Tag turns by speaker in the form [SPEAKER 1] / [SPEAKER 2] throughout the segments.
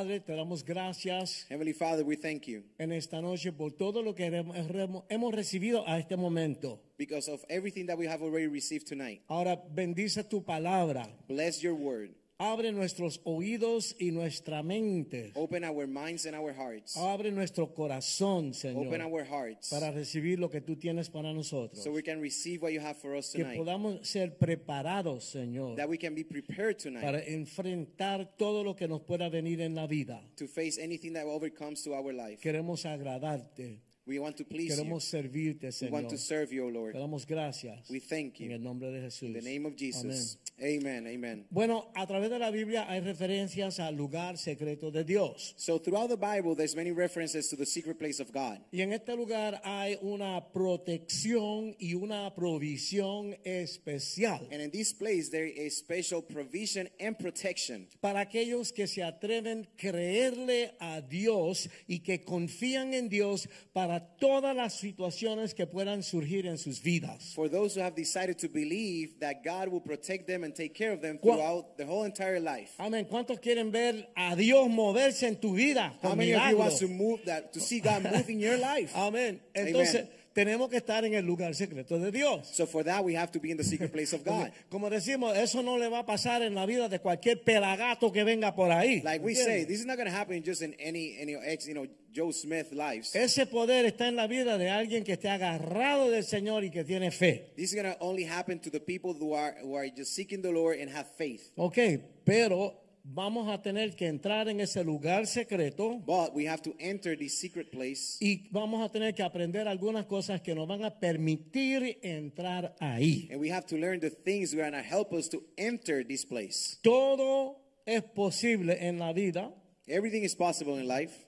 [SPEAKER 1] Padre, te damos gracias
[SPEAKER 2] Heavenly Father, we thank you
[SPEAKER 1] en esta noche por todo lo que hemos recibido a este momento.
[SPEAKER 2] because of everything that we have already received tonight.
[SPEAKER 1] Ahora bendice tu palabra.
[SPEAKER 2] Bless your word.
[SPEAKER 1] Abre nuestros oídos y nuestra mente.
[SPEAKER 2] Open our minds and our hearts.
[SPEAKER 1] Abre nuestro corazón, Señor,
[SPEAKER 2] Open our hearts
[SPEAKER 1] para recibir lo que tú tienes para nosotros.
[SPEAKER 2] so we can receive what you have for us
[SPEAKER 1] Que
[SPEAKER 2] tonight.
[SPEAKER 1] podamos ser preparados, Señor,
[SPEAKER 2] That we can be prepared tonight
[SPEAKER 1] para enfrentar todo lo que nos pueda venir en la vida.
[SPEAKER 2] to face anything that overcomes to our life.
[SPEAKER 1] Queremos agradarte.
[SPEAKER 2] We want to please you.
[SPEAKER 1] Queremos servirte,
[SPEAKER 2] We
[SPEAKER 1] Señor.
[SPEAKER 2] want to serve you, O
[SPEAKER 1] Te
[SPEAKER 2] Lord.
[SPEAKER 1] damos gracias.
[SPEAKER 2] We thank
[SPEAKER 1] En
[SPEAKER 2] you.
[SPEAKER 1] el nombre de Jesús.
[SPEAKER 2] In the name of Jesus. Amen. Amen.
[SPEAKER 1] Bueno, a través de la Biblia hay referencias al lugar secreto de Dios.
[SPEAKER 2] So throughout the Bible, there's many references to the secret place of God.
[SPEAKER 1] Y en este lugar hay una protección y una provisión especial
[SPEAKER 2] And in this place, there is special provision and protection
[SPEAKER 1] para aquellos que se atreven a creerle a Dios y que confían en Dios para todas las situaciones que puedan surgir en sus vidas.
[SPEAKER 2] for those who have decided to believe that God will protect them and take care of them throughout their whole entire life.
[SPEAKER 1] Amén. ¿Cuántos quieren ver a Dios moverse en tu vida?
[SPEAKER 2] How many of you want to move that to see God move in your life?
[SPEAKER 1] Amén. Entonces,
[SPEAKER 2] Amen.
[SPEAKER 1] Tenemos que estar en el lugar secreto de Dios.
[SPEAKER 2] So for that, we have to be in the secret place of God.
[SPEAKER 1] Como decimos, eso no le va a pasar en la vida de cualquier pelagato que venga por ahí.
[SPEAKER 2] Like we say, this is not going to happen just in any any ex, you know, Joe Smith lives.
[SPEAKER 1] Ese poder está en la vida de alguien que esté agarrado del Señor y que tiene fe.
[SPEAKER 2] This is going to only happen to the people who are who are just seeking the Lord and have faith.
[SPEAKER 1] Ok, pero vamos a tener que entrar en ese lugar secreto
[SPEAKER 2] But we have to enter the secret place
[SPEAKER 1] y vamos a tener que aprender algunas cosas que nos van a permitir entrar ahí.
[SPEAKER 2] and we have to learn the things that are going to help us to enter this place.
[SPEAKER 1] Todo es posible en la vida.
[SPEAKER 2] Everything is possible in life.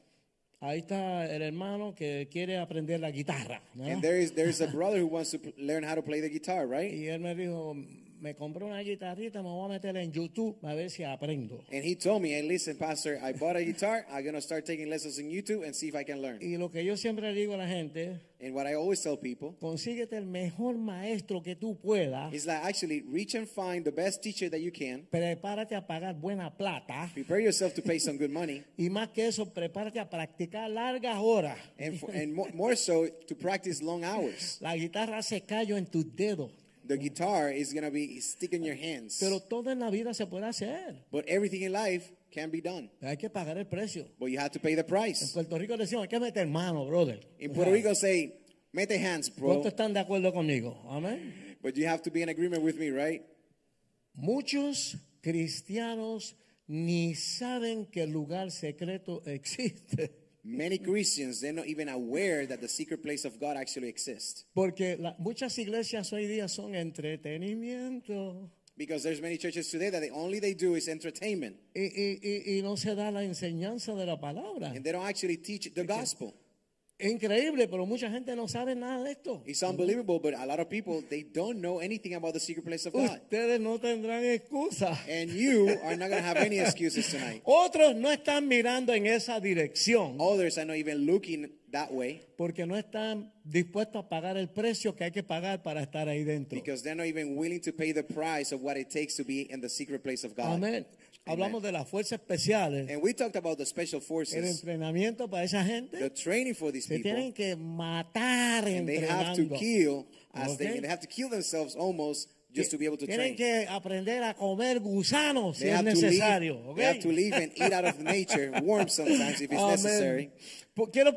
[SPEAKER 1] Ahí está el hermano que quiere aprender la guitarra. ¿no?
[SPEAKER 2] And there is a brother who wants to learn how to play the guitar, right?
[SPEAKER 1] Y él me dijo, me compré una guitarrita, me voy a meter en YouTube a ver si aprendo.
[SPEAKER 2] And he told me, "Hey, listen, Pastor, I bought a guitar. I'm gonna start taking lessons in YouTube and see if I can learn."
[SPEAKER 1] Y lo que yo siempre digo a la gente,
[SPEAKER 2] And what I always tell people
[SPEAKER 1] consíguete el mejor maestro que tú puedas,
[SPEAKER 2] is like actually reach and find the best teacher that you can.
[SPEAKER 1] prepárate a pagar buena plata
[SPEAKER 2] Prepare yourself to pay some good money,
[SPEAKER 1] y más que eso, prepárate a practicar largas horas.
[SPEAKER 2] and for, and more, more so to practice long hours.
[SPEAKER 1] La guitarra se cayó en tus dedos,
[SPEAKER 2] The guitar is gonna be stick in your hands,
[SPEAKER 1] pero todo en la vida se puede hacer.
[SPEAKER 2] but everything in life can be done.
[SPEAKER 1] Hay que pagar el precio.
[SPEAKER 2] But you have to pay the
[SPEAKER 1] En
[SPEAKER 2] price.
[SPEAKER 1] Puerto Rico decimos, hay que meter mano, brother.
[SPEAKER 2] In Puerto Rico, say, "Mete hands, bro."
[SPEAKER 1] ¿Cuántos están de acuerdo conmigo? Amén.
[SPEAKER 2] But you have to be in agreement with me, right?
[SPEAKER 1] Muchos cristianos ni saben que el lugar secreto existe.
[SPEAKER 2] Many Christians, they're not even aware that the secret place of God actually exists.
[SPEAKER 1] Porque la- muchas iglesias hoy día son entretenimiento.
[SPEAKER 2] Because there's many churches today that the only they do is entertainment.
[SPEAKER 1] Y, y- y- y no se da la enseñanza de la palabra.
[SPEAKER 2] And they don't actually teach the gospel.
[SPEAKER 1] Increíble, pero mucha gente no sabe nada de esto.
[SPEAKER 2] It's unbelievable, but a lot of people, they don't know anything about the secret place of God.
[SPEAKER 1] Ustedes no tendrán excusa.
[SPEAKER 2] And you are not going to have any excuses tonight.
[SPEAKER 1] Otros no están mirando en esa dirección
[SPEAKER 2] Others are not even looking that way
[SPEAKER 1] porque no están dispuestos a pagar el precio que hay que pagar para estar ahí dentro.
[SPEAKER 2] because they're not even willing to pay the price of what it takes to be in the secret place of God.
[SPEAKER 1] Amén. Hablamos de las fuerzas especiales.
[SPEAKER 2] And we talked about the special
[SPEAKER 1] El
[SPEAKER 2] forces,
[SPEAKER 1] entrenamiento para esa gente
[SPEAKER 2] the training for these
[SPEAKER 1] se
[SPEAKER 2] people.
[SPEAKER 1] tienen que matar
[SPEAKER 2] and they have to
[SPEAKER 1] entrenando.
[SPEAKER 2] kill as
[SPEAKER 1] Okay.
[SPEAKER 2] they, they have to kill themselves almost just to be able to
[SPEAKER 1] Tienen
[SPEAKER 2] train.
[SPEAKER 1] que aprender a comer gusanos si
[SPEAKER 2] They
[SPEAKER 1] es
[SPEAKER 2] to leave,
[SPEAKER 1] necesario.
[SPEAKER 2] they have to leave and eat out of nature, worms sometimes if it's necessary.
[SPEAKER 1] Quiero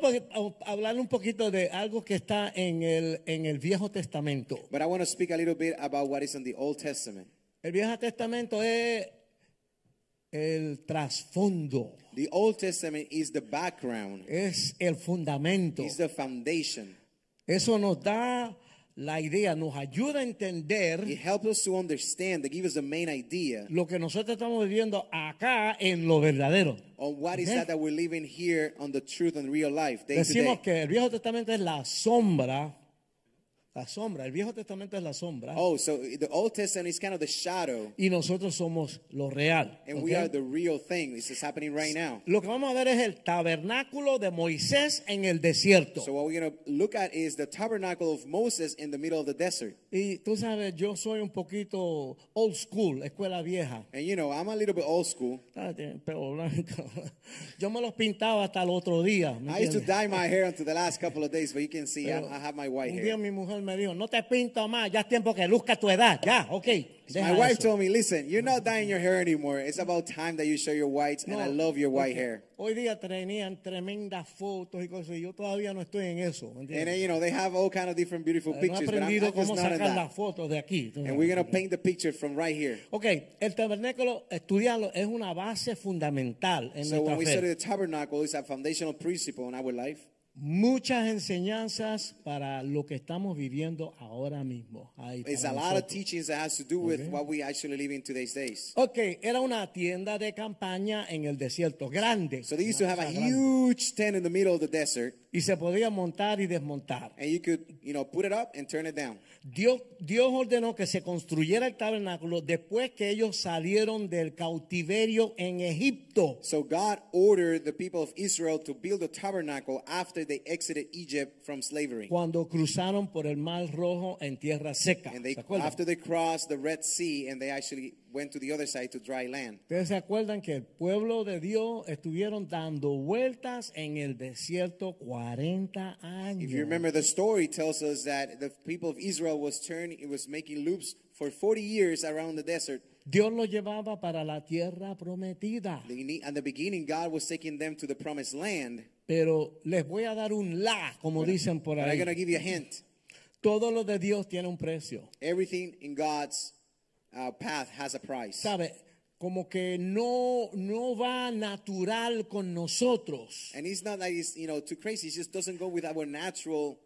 [SPEAKER 1] hablar un poquito de algo que está en el, en el Viejo Testamento.
[SPEAKER 2] But I want to speak a little bit about what is in the Old Testament.
[SPEAKER 1] El Viejo Testamento es el trasfondo,
[SPEAKER 2] The Old Testament is the background,
[SPEAKER 1] es el fundamento.
[SPEAKER 2] is the foundation.
[SPEAKER 1] Eso nos da la idea, nos ayuda a entender
[SPEAKER 2] It helps us to understand, to give us the main idea
[SPEAKER 1] lo que nosotros estamos viviendo acá en lo verdadero.
[SPEAKER 2] on what is
[SPEAKER 1] Okay.
[SPEAKER 2] that that we're living here on the truth and real life, day to
[SPEAKER 1] Decimos
[SPEAKER 2] day.
[SPEAKER 1] que el Viejo Testamento es la sombra, la sombra, el Viejo Testamento es la sombra
[SPEAKER 2] Oh, so the Old Testament is kind of the shadow,
[SPEAKER 1] y nosotros somos lo real.
[SPEAKER 2] and
[SPEAKER 1] ¿ok?
[SPEAKER 2] we are the real thing. This is happening right now.
[SPEAKER 1] Lo que vamos a ver es el tabernáculo de Moisés en el desierto.
[SPEAKER 2] So what we're going to look at is the tabernacle of Moses in the middle of the desert.
[SPEAKER 1] y tú sabes, yo soy un poquito old school, escuela vieja.
[SPEAKER 2] And you know, I'm a little bit old school.
[SPEAKER 1] Ah, pelo blanco. Yo me los pintaba hasta el otro día. ¿me
[SPEAKER 2] I used to dye my hair until the last couple of days, but you can see I,
[SPEAKER 1] Pero
[SPEAKER 2] I have my white
[SPEAKER 1] un día
[SPEAKER 2] hair.
[SPEAKER 1] mi mujer me dijo, no te pinto más, ya es tiempo que luzca tu edad. Ya, ok.
[SPEAKER 2] My wife
[SPEAKER 1] eso".
[SPEAKER 2] told me, listen, you're not dyeing your hair anymore. It's about time that you show your whites, and
[SPEAKER 1] No,
[SPEAKER 2] I love your white hair.
[SPEAKER 1] Hoy día tenían tremendas fotos y cosas y yo todavía no estoy en eso. ¿me
[SPEAKER 2] And
[SPEAKER 1] entiendes?
[SPEAKER 2] then, you know, they have all kind of different beautiful
[SPEAKER 1] no
[SPEAKER 2] pictures, but I'm, I'm just not in that.
[SPEAKER 1] fotos de aquí.
[SPEAKER 2] And we're going to paint the picture from right here.
[SPEAKER 1] Ok, el tabernáculo, estudiarlo, es una base fundamental en
[SPEAKER 2] So when
[SPEAKER 1] nuestra
[SPEAKER 2] we
[SPEAKER 1] fe.
[SPEAKER 2] study the tabernacle, it's a foundational principle in our life.
[SPEAKER 1] Muchas enseñanzas para lo que estamos viviendo ahora mismo. Ahí
[SPEAKER 2] It's a lot of teachings that has to do with what we actually live in today's days.
[SPEAKER 1] Ok, era una tienda de campaña en el desierto, grande.
[SPEAKER 2] So they used to have a
[SPEAKER 1] grande.
[SPEAKER 2] huge tent in the middle of the desert,
[SPEAKER 1] Y se podía montar y desmontar.
[SPEAKER 2] and you could, you know, put it up and turn it down.
[SPEAKER 1] Dios, Dios ordenó que se construyera el tabernáculo después que ellos salieron del cautiverio en Egipto.
[SPEAKER 2] So God ordered the people of Israel to build a tabernacle after they exited Egypt from slavery.
[SPEAKER 1] Cuando cruzaron por el Mar Rojo en tierra seca.
[SPEAKER 2] And they,
[SPEAKER 1] ¿Se acuerdan?
[SPEAKER 2] after they crossed the Red Sea, and they actually went to the other side to dry land.
[SPEAKER 1] Ustedes se acuerdan que el pueblo de Dios estuvieron dando vueltas en el desierto 40 años.
[SPEAKER 2] If you remember, the story tells us that the people of Israel was turning, it was making loops for 40 years around the desert.
[SPEAKER 1] Dios los llevaba para la tierra prometida.
[SPEAKER 2] At the beginning, God was taking them to the promised land.
[SPEAKER 1] Pero les voy a dar un la, como dicen por
[SPEAKER 2] But I'm
[SPEAKER 1] ahí.
[SPEAKER 2] going to give you a hint.
[SPEAKER 1] Todo lo de Dios tiene un precio.
[SPEAKER 2] Everything in God's uh, path has a price.
[SPEAKER 1] ¿Sabe? Como que no, no va natural con nosotros.
[SPEAKER 2] And it's not like it's, you know, too crazy. It just doesn't go with our natural,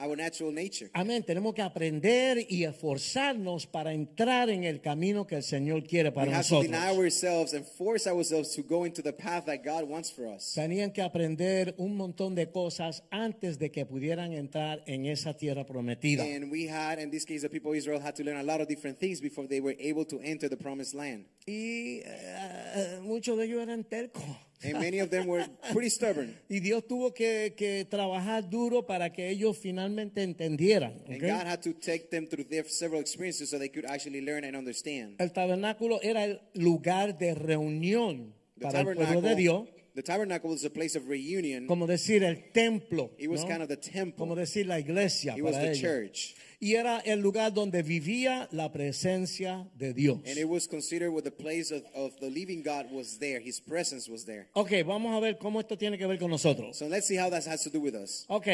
[SPEAKER 2] our natural nature.
[SPEAKER 1] Amén. Tenemos que aprender y esforzarnos para entrar en el camino que el Señor quiere
[SPEAKER 2] We
[SPEAKER 1] para
[SPEAKER 2] have to deny
[SPEAKER 1] nosotros.
[SPEAKER 2] ourselves and force ourselves to go into the path that God wants for us.
[SPEAKER 1] Tenían que aprender un montón de cosas antes de que pudieran entrar en esa tierra prometida.
[SPEAKER 2] And we had, in this case, the people of Israel had to learn a lot of different things before they were able to enter the promised land.
[SPEAKER 1] Y eh, muchos de ellos eran tercos.
[SPEAKER 2] And many of them were pretty stubborn.
[SPEAKER 1] Y Dios tuvo que, que trabajar duro para que ellos finalmente entendieran.
[SPEAKER 2] And. God had to take them through their several experiences so they could actually learn and understand.
[SPEAKER 1] El tabernáculo era el lugar de reunión
[SPEAKER 2] The
[SPEAKER 1] para el pueblo de
[SPEAKER 2] tabernacle,
[SPEAKER 1] Dios,
[SPEAKER 2] the tabernacle was a place of reunion.
[SPEAKER 1] como decir el templo,
[SPEAKER 2] It was
[SPEAKER 1] ¿no?
[SPEAKER 2] kind of the temple.
[SPEAKER 1] como decir la iglesia
[SPEAKER 2] It was the
[SPEAKER 1] ellos.
[SPEAKER 2] church.
[SPEAKER 1] Y era el lugar donde vivía la presencia de Dios.
[SPEAKER 2] And it was considered where the place of, of the living God was there. His presence was there.
[SPEAKER 1] Ok, vamos a ver cómo esto tiene que ver con nosotros.
[SPEAKER 2] So let's see how that has to do with us.
[SPEAKER 1] Ok,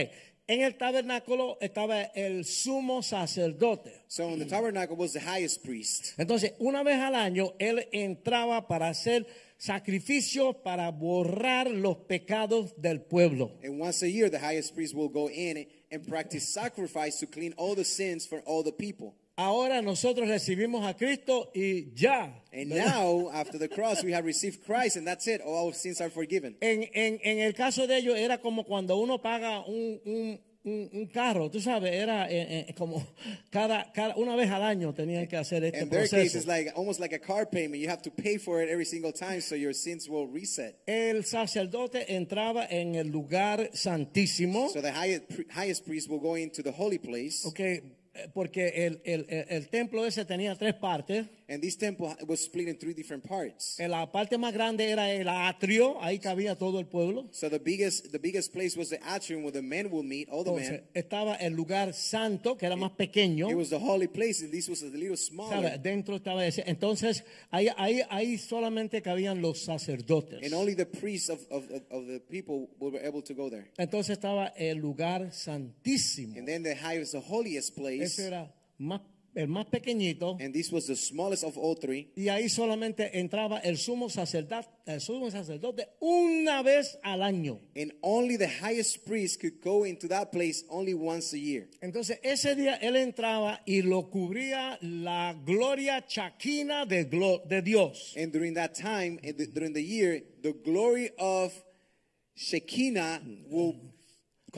[SPEAKER 1] en el tabernáculo estaba el sumo sacerdote.
[SPEAKER 2] So in the tabernacle was the highest priest.
[SPEAKER 1] Entonces, una vez al año, él entraba para hacer sacrificios para borrar los pecados del pueblo.
[SPEAKER 2] And once a year, the highest priest will go in and practice sacrifice to clean all the sins for all the people.
[SPEAKER 1] Ahora nosotros recibimos a Cristo y ya.
[SPEAKER 2] And now, after the cross, we have received Christ, and that's it. All our sins are forgiven.
[SPEAKER 1] En, en- en el caso de ellos era como cuando uno paga un, un- un- un carro, tú sabes, era eh, eh, como cada, cada- una vez al año tenían que hacer este
[SPEAKER 2] In their case,
[SPEAKER 1] proceso.
[SPEAKER 2] it's like almost like a car payment. You have to pay for it every single time, so your sins will reset.
[SPEAKER 1] El sacerdote entraba en el lugar santísimo,
[SPEAKER 2] So the highest, highest priest will go into the holy place.
[SPEAKER 1] ok, eh, porque el, el- el- el templo ese tenía tres partes.
[SPEAKER 2] And this temple was split in three different parts.
[SPEAKER 1] En La parte más grande era el atrio, ahí cabía todo el pueblo.
[SPEAKER 2] So the biggest, the biggest place was the atrium where the men would meet, all the
[SPEAKER 1] Entonces,
[SPEAKER 2] men.
[SPEAKER 1] estaba el lugar santo, que era más pequeño.
[SPEAKER 2] It was the holy place, and this was a little
[SPEAKER 1] ¿sabe?
[SPEAKER 2] smaller.
[SPEAKER 1] Dentro estaba ese. Entonces, ahí, ahí, ahí solamente cabían los sacerdotes.
[SPEAKER 2] And only the priests of, of, of, of the people were able to go there.
[SPEAKER 1] Entonces estaba el lugar santísimo.
[SPEAKER 2] And then the highest, the holiest place,
[SPEAKER 1] Ese era más, el más pequeñito,
[SPEAKER 2] and this was the smallest of all three.
[SPEAKER 1] y ahí solamente entraba el sumo sacerdote, el sumo sacerdote una vez al año.
[SPEAKER 2] And only the highest priest could go into that place only once a year.
[SPEAKER 1] Entonces ese día él entraba y lo cubría la gloria chaquina de, glo- de Dios.
[SPEAKER 2] And during that time, and the- during the year, the glory of Shekinah will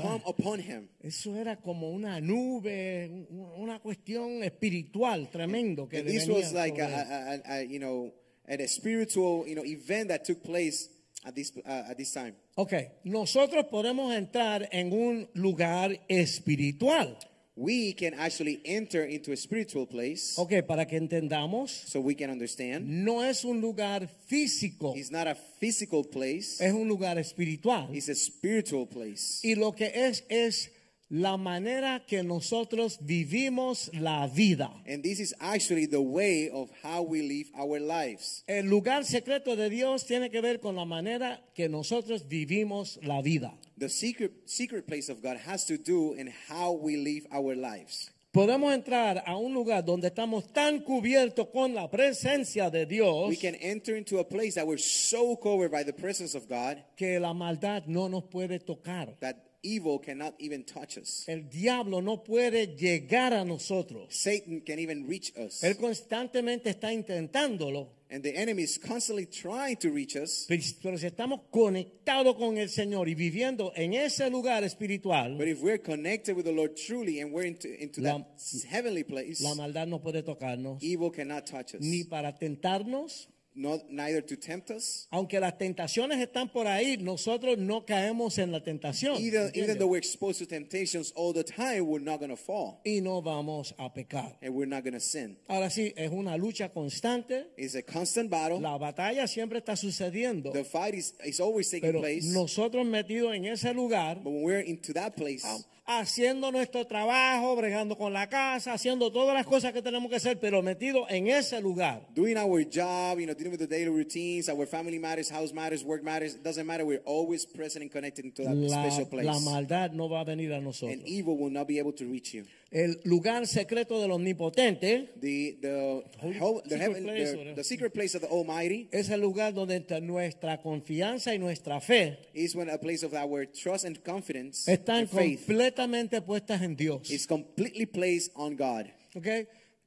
[SPEAKER 2] come upon him.
[SPEAKER 1] Eso era como una nube, un- una cuestión espiritual tremendo que
[SPEAKER 2] And this was like a, a, you know a spiritual you know event that took place at this uh, at this time.
[SPEAKER 1] Ok, nosotros podemos entrar en un lugar espiritual.
[SPEAKER 2] We can actually enter into a spiritual place,
[SPEAKER 1] Ok, para que entendamos,
[SPEAKER 2] so we can understand.
[SPEAKER 1] no es un lugar físico,
[SPEAKER 2] It's not a physical place;
[SPEAKER 1] es un lugar espiritual.
[SPEAKER 2] it's a spiritual place.
[SPEAKER 1] Y lo que es es la manera que nosotros vivimos la vida.
[SPEAKER 2] And this is actually the way of how we live our lives.
[SPEAKER 1] El lugar secreto de Dios tiene que ver con la manera que nosotros vivimos la vida.
[SPEAKER 2] The secret secret place of God has to do in how we live our lives.
[SPEAKER 1] Podemos entrar a un lugar donde estamos tan cubiertos con la presencia de Dios
[SPEAKER 2] We can enter into a place that we're so covered by the presence of God
[SPEAKER 1] que la maldad no nos puede tocar.
[SPEAKER 2] that evil cannot even touch us.
[SPEAKER 1] El diablo no puede llegar a nosotros.
[SPEAKER 2] Satan can even reach us.
[SPEAKER 1] Él constantemente está intentándolo.
[SPEAKER 2] And the enemy is constantly trying to reach us.
[SPEAKER 1] Pero pero si estamos conectados con el Señor y viviendo en ese lugar espiritual,
[SPEAKER 2] But if we're connected with the Lord truly and we're into, into
[SPEAKER 1] La-
[SPEAKER 2] that heavenly place,
[SPEAKER 1] la maldad no puede tocarnos
[SPEAKER 2] evil cannot touch us.
[SPEAKER 1] ni para tentarnos.
[SPEAKER 2] Not, neither to tempt us.
[SPEAKER 1] Aunque las tentaciones están por ahí, nosotros no caemos en la tentación.
[SPEAKER 2] Either, even though we're exposed to temptations all the time, we're not going to fall
[SPEAKER 1] y no vamos a pecar.
[SPEAKER 2] and we're not going to sin.
[SPEAKER 1] Ahora sí, es una lucha constante.
[SPEAKER 2] It's a constant battle.
[SPEAKER 1] La batalla siempre está sucediendo.
[SPEAKER 2] The fight is, is always taking
[SPEAKER 1] Pero
[SPEAKER 2] place.
[SPEAKER 1] nosotros metidos en ese lugar,
[SPEAKER 2] But when we're into that place,
[SPEAKER 1] haciendo nuestro trabajo, bregando con la casa, haciendo todas las cosas que tenemos que hacer, pero metidos en ese lugar.
[SPEAKER 2] doing our job, you know, dealing with the daily routines, our family matters, house matters, work matters, it doesn't matter. We're always present and connected into that
[SPEAKER 1] La,
[SPEAKER 2] special place.
[SPEAKER 1] la maldad no va a venir a nosotros.
[SPEAKER 2] and evil will not be able to reach you.
[SPEAKER 1] El lugar secreto del omnipotente
[SPEAKER 2] The the hel- the,
[SPEAKER 1] secret
[SPEAKER 2] heaven,
[SPEAKER 1] place,
[SPEAKER 2] the,
[SPEAKER 1] whatever.
[SPEAKER 2] the secret place of the Almighty
[SPEAKER 1] es el lugar donde nuestra confianza y nuestra fe
[SPEAKER 2] is when a place of our trust and confidence
[SPEAKER 1] están
[SPEAKER 2] and
[SPEAKER 1] completamente puestas en Dios.
[SPEAKER 2] is completely placed on God.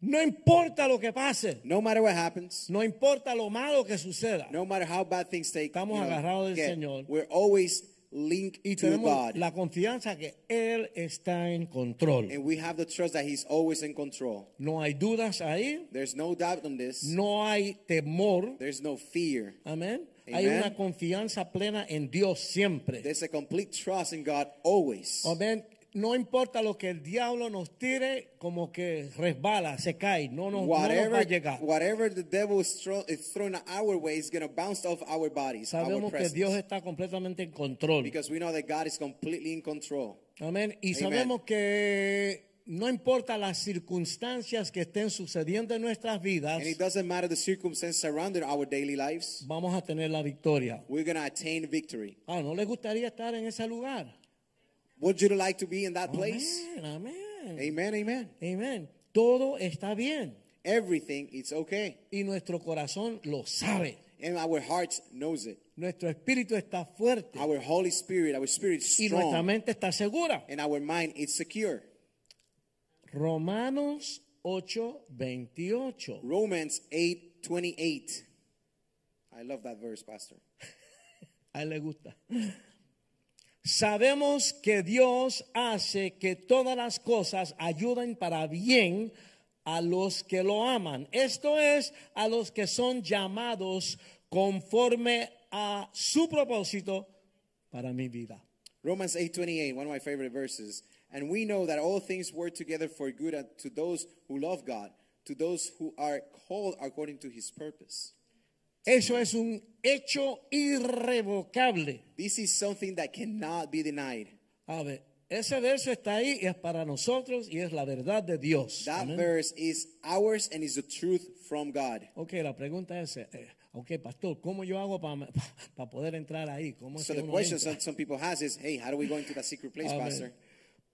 [SPEAKER 1] No importa lo que pase,
[SPEAKER 2] No matter what happens,
[SPEAKER 1] no importa lo malo que suceda,
[SPEAKER 2] no matter how bad things take,
[SPEAKER 1] Estamos agarrados del Señor.
[SPEAKER 2] we're always linked
[SPEAKER 1] y
[SPEAKER 2] to God.
[SPEAKER 1] la confianza que Él está en control.
[SPEAKER 2] and we have the trust that He's always in control.
[SPEAKER 1] No hay dudas ahí,
[SPEAKER 2] There's no doubt on this.
[SPEAKER 1] no hay temor.
[SPEAKER 2] There's no fear.
[SPEAKER 1] Amén. Hay
[SPEAKER 2] Amen.
[SPEAKER 1] una confianza plena en Dios siempre.
[SPEAKER 2] There's a complete trust in God always.
[SPEAKER 1] Amén. No importa lo que el diablo nos tire, como que resbala, se cae, no nos, no nos va a
[SPEAKER 2] Whatever,
[SPEAKER 1] llegar.
[SPEAKER 2] whatever the devil is, throw, is thrown our way is going to bounce off our bodies, our
[SPEAKER 1] Sabemos que
[SPEAKER 2] presence.
[SPEAKER 1] Dios está completamente en control.
[SPEAKER 2] because we know that God is completely in control.
[SPEAKER 1] Amén. Y
[SPEAKER 2] Amen.
[SPEAKER 1] sabemos que no importa las circunstancias que estén sucediendo en nuestras vidas,
[SPEAKER 2] And it doesn't matter the circumstances surrounding our daily lives,
[SPEAKER 1] vamos a tener la victoria.
[SPEAKER 2] we're going to attain victory.
[SPEAKER 1] Ah, ¿no les gustaría estar en ese lugar?
[SPEAKER 2] Would you like to be in that place?
[SPEAKER 1] Amén, amén.
[SPEAKER 2] Amen, amen.
[SPEAKER 1] Amén. Todo está bien
[SPEAKER 2] Everything is okay.
[SPEAKER 1] y nuestro corazón lo sabe.
[SPEAKER 2] And our hearts knows it.
[SPEAKER 1] Nuestro espíritu está fuerte
[SPEAKER 2] Our Holy Spirit, our spirit is
[SPEAKER 1] y nuestra
[SPEAKER 2] strong.
[SPEAKER 1] mente está segura.
[SPEAKER 2] And our mind is secure.
[SPEAKER 1] Romanos 8, 28.
[SPEAKER 2] Romans 8 28. I love that verse, Pastor.
[SPEAKER 1] A él le gusta. Sabemos que Dios hace que todas las cosas ayuden para bien a los que lo aman. Esto es a los que son llamados conforme a su propósito para mi vida.
[SPEAKER 2] Romans 8:28, one of my favorite verses. And we know that all things work together for good to those who love God, to those who are called according to his purpose.
[SPEAKER 1] Eso es un hecho irrevocable.
[SPEAKER 2] This is something that cannot be denied.
[SPEAKER 1] A ver, ese verso está ahí y es para nosotros y es la verdad de Dios.
[SPEAKER 2] That
[SPEAKER 1] Amén.
[SPEAKER 2] verse is ours and is the truth from God.
[SPEAKER 1] Ok, la pregunta es, eh, ok, pastor, ¿cómo yo hago para poder entrar ahí? ¿Cómo
[SPEAKER 2] So the question some, some people has is, hey, how do we go into that secret place,
[SPEAKER 1] A ver,
[SPEAKER 2] Pastor?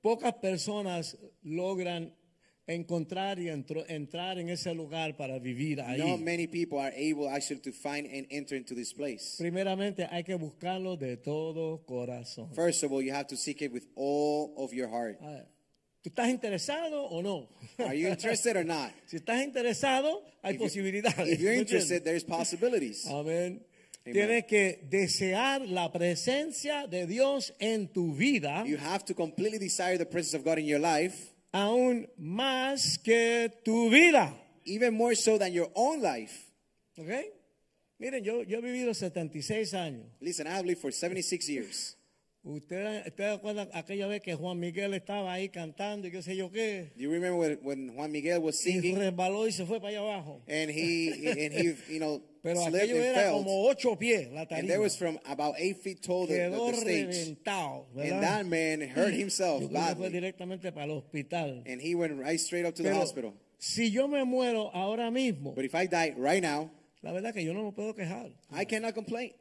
[SPEAKER 1] Pocas personas logran encontrar y entro- entrar en ese lugar para vivir ahí.
[SPEAKER 2] Not many people are able actually to find and enter into this place.
[SPEAKER 1] Primeramente hay que buscarlo de todo corazón.
[SPEAKER 2] First of all, you have to seek it with all of your heart.
[SPEAKER 1] A ver, ¿Tú estás interesado o no?
[SPEAKER 2] Are you interested or not?
[SPEAKER 1] si estás interesado, hay
[SPEAKER 2] If you-
[SPEAKER 1] posibilidades.
[SPEAKER 2] If you're
[SPEAKER 1] ¿me
[SPEAKER 2] interested, there's possibilities.
[SPEAKER 1] Amén. Tienes que desear la presencia de Dios en tu vida
[SPEAKER 2] You have to completely desire the presence of God in your life,
[SPEAKER 1] aún más que tu vida.
[SPEAKER 2] even more so than your own life.
[SPEAKER 1] ¿Ok? Miren, yo, yo he vivido 76 años.
[SPEAKER 2] Listen, I have lived for 76 years.
[SPEAKER 1] ¿Ustedes usted acuerdan aquella vez que Juan Miguel estaba ahí cantando y qué sé yo qué?
[SPEAKER 2] Do you remember when, when Juan Miguel was
[SPEAKER 1] Y
[SPEAKER 2] singing
[SPEAKER 1] resbaló y se fue para allá abajo.
[SPEAKER 2] and he and he you know
[SPEAKER 1] Pero
[SPEAKER 2] slipped
[SPEAKER 1] aquello
[SPEAKER 2] and
[SPEAKER 1] era
[SPEAKER 2] fell,
[SPEAKER 1] como ocho pies la
[SPEAKER 2] and
[SPEAKER 1] tarima.
[SPEAKER 2] was from about eight feet tall the, the-
[SPEAKER 1] Quedó
[SPEAKER 2] the stage,
[SPEAKER 1] reventado,
[SPEAKER 2] and
[SPEAKER 1] ¿verdad?
[SPEAKER 2] that man hurt himself
[SPEAKER 1] Yo creo que fue
[SPEAKER 2] badly,
[SPEAKER 1] directamente para el hospital.
[SPEAKER 2] and he went right straight up to the
[SPEAKER 1] Pero
[SPEAKER 2] hospital.
[SPEAKER 1] si yo me muero ahora mismo,
[SPEAKER 2] But if I die right now,
[SPEAKER 1] la verdad que yo no me puedo quejar.
[SPEAKER 2] I cannot complain.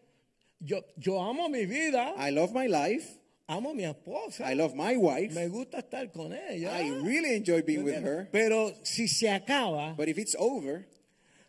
[SPEAKER 1] Yo, yo amo mi vida,
[SPEAKER 2] I love my life.
[SPEAKER 1] amo mi esposa,
[SPEAKER 2] I love my wife.
[SPEAKER 1] me gusta estar con ella.
[SPEAKER 2] I really enjoy being with her.
[SPEAKER 1] Pero si se acaba,
[SPEAKER 2] But if it's over,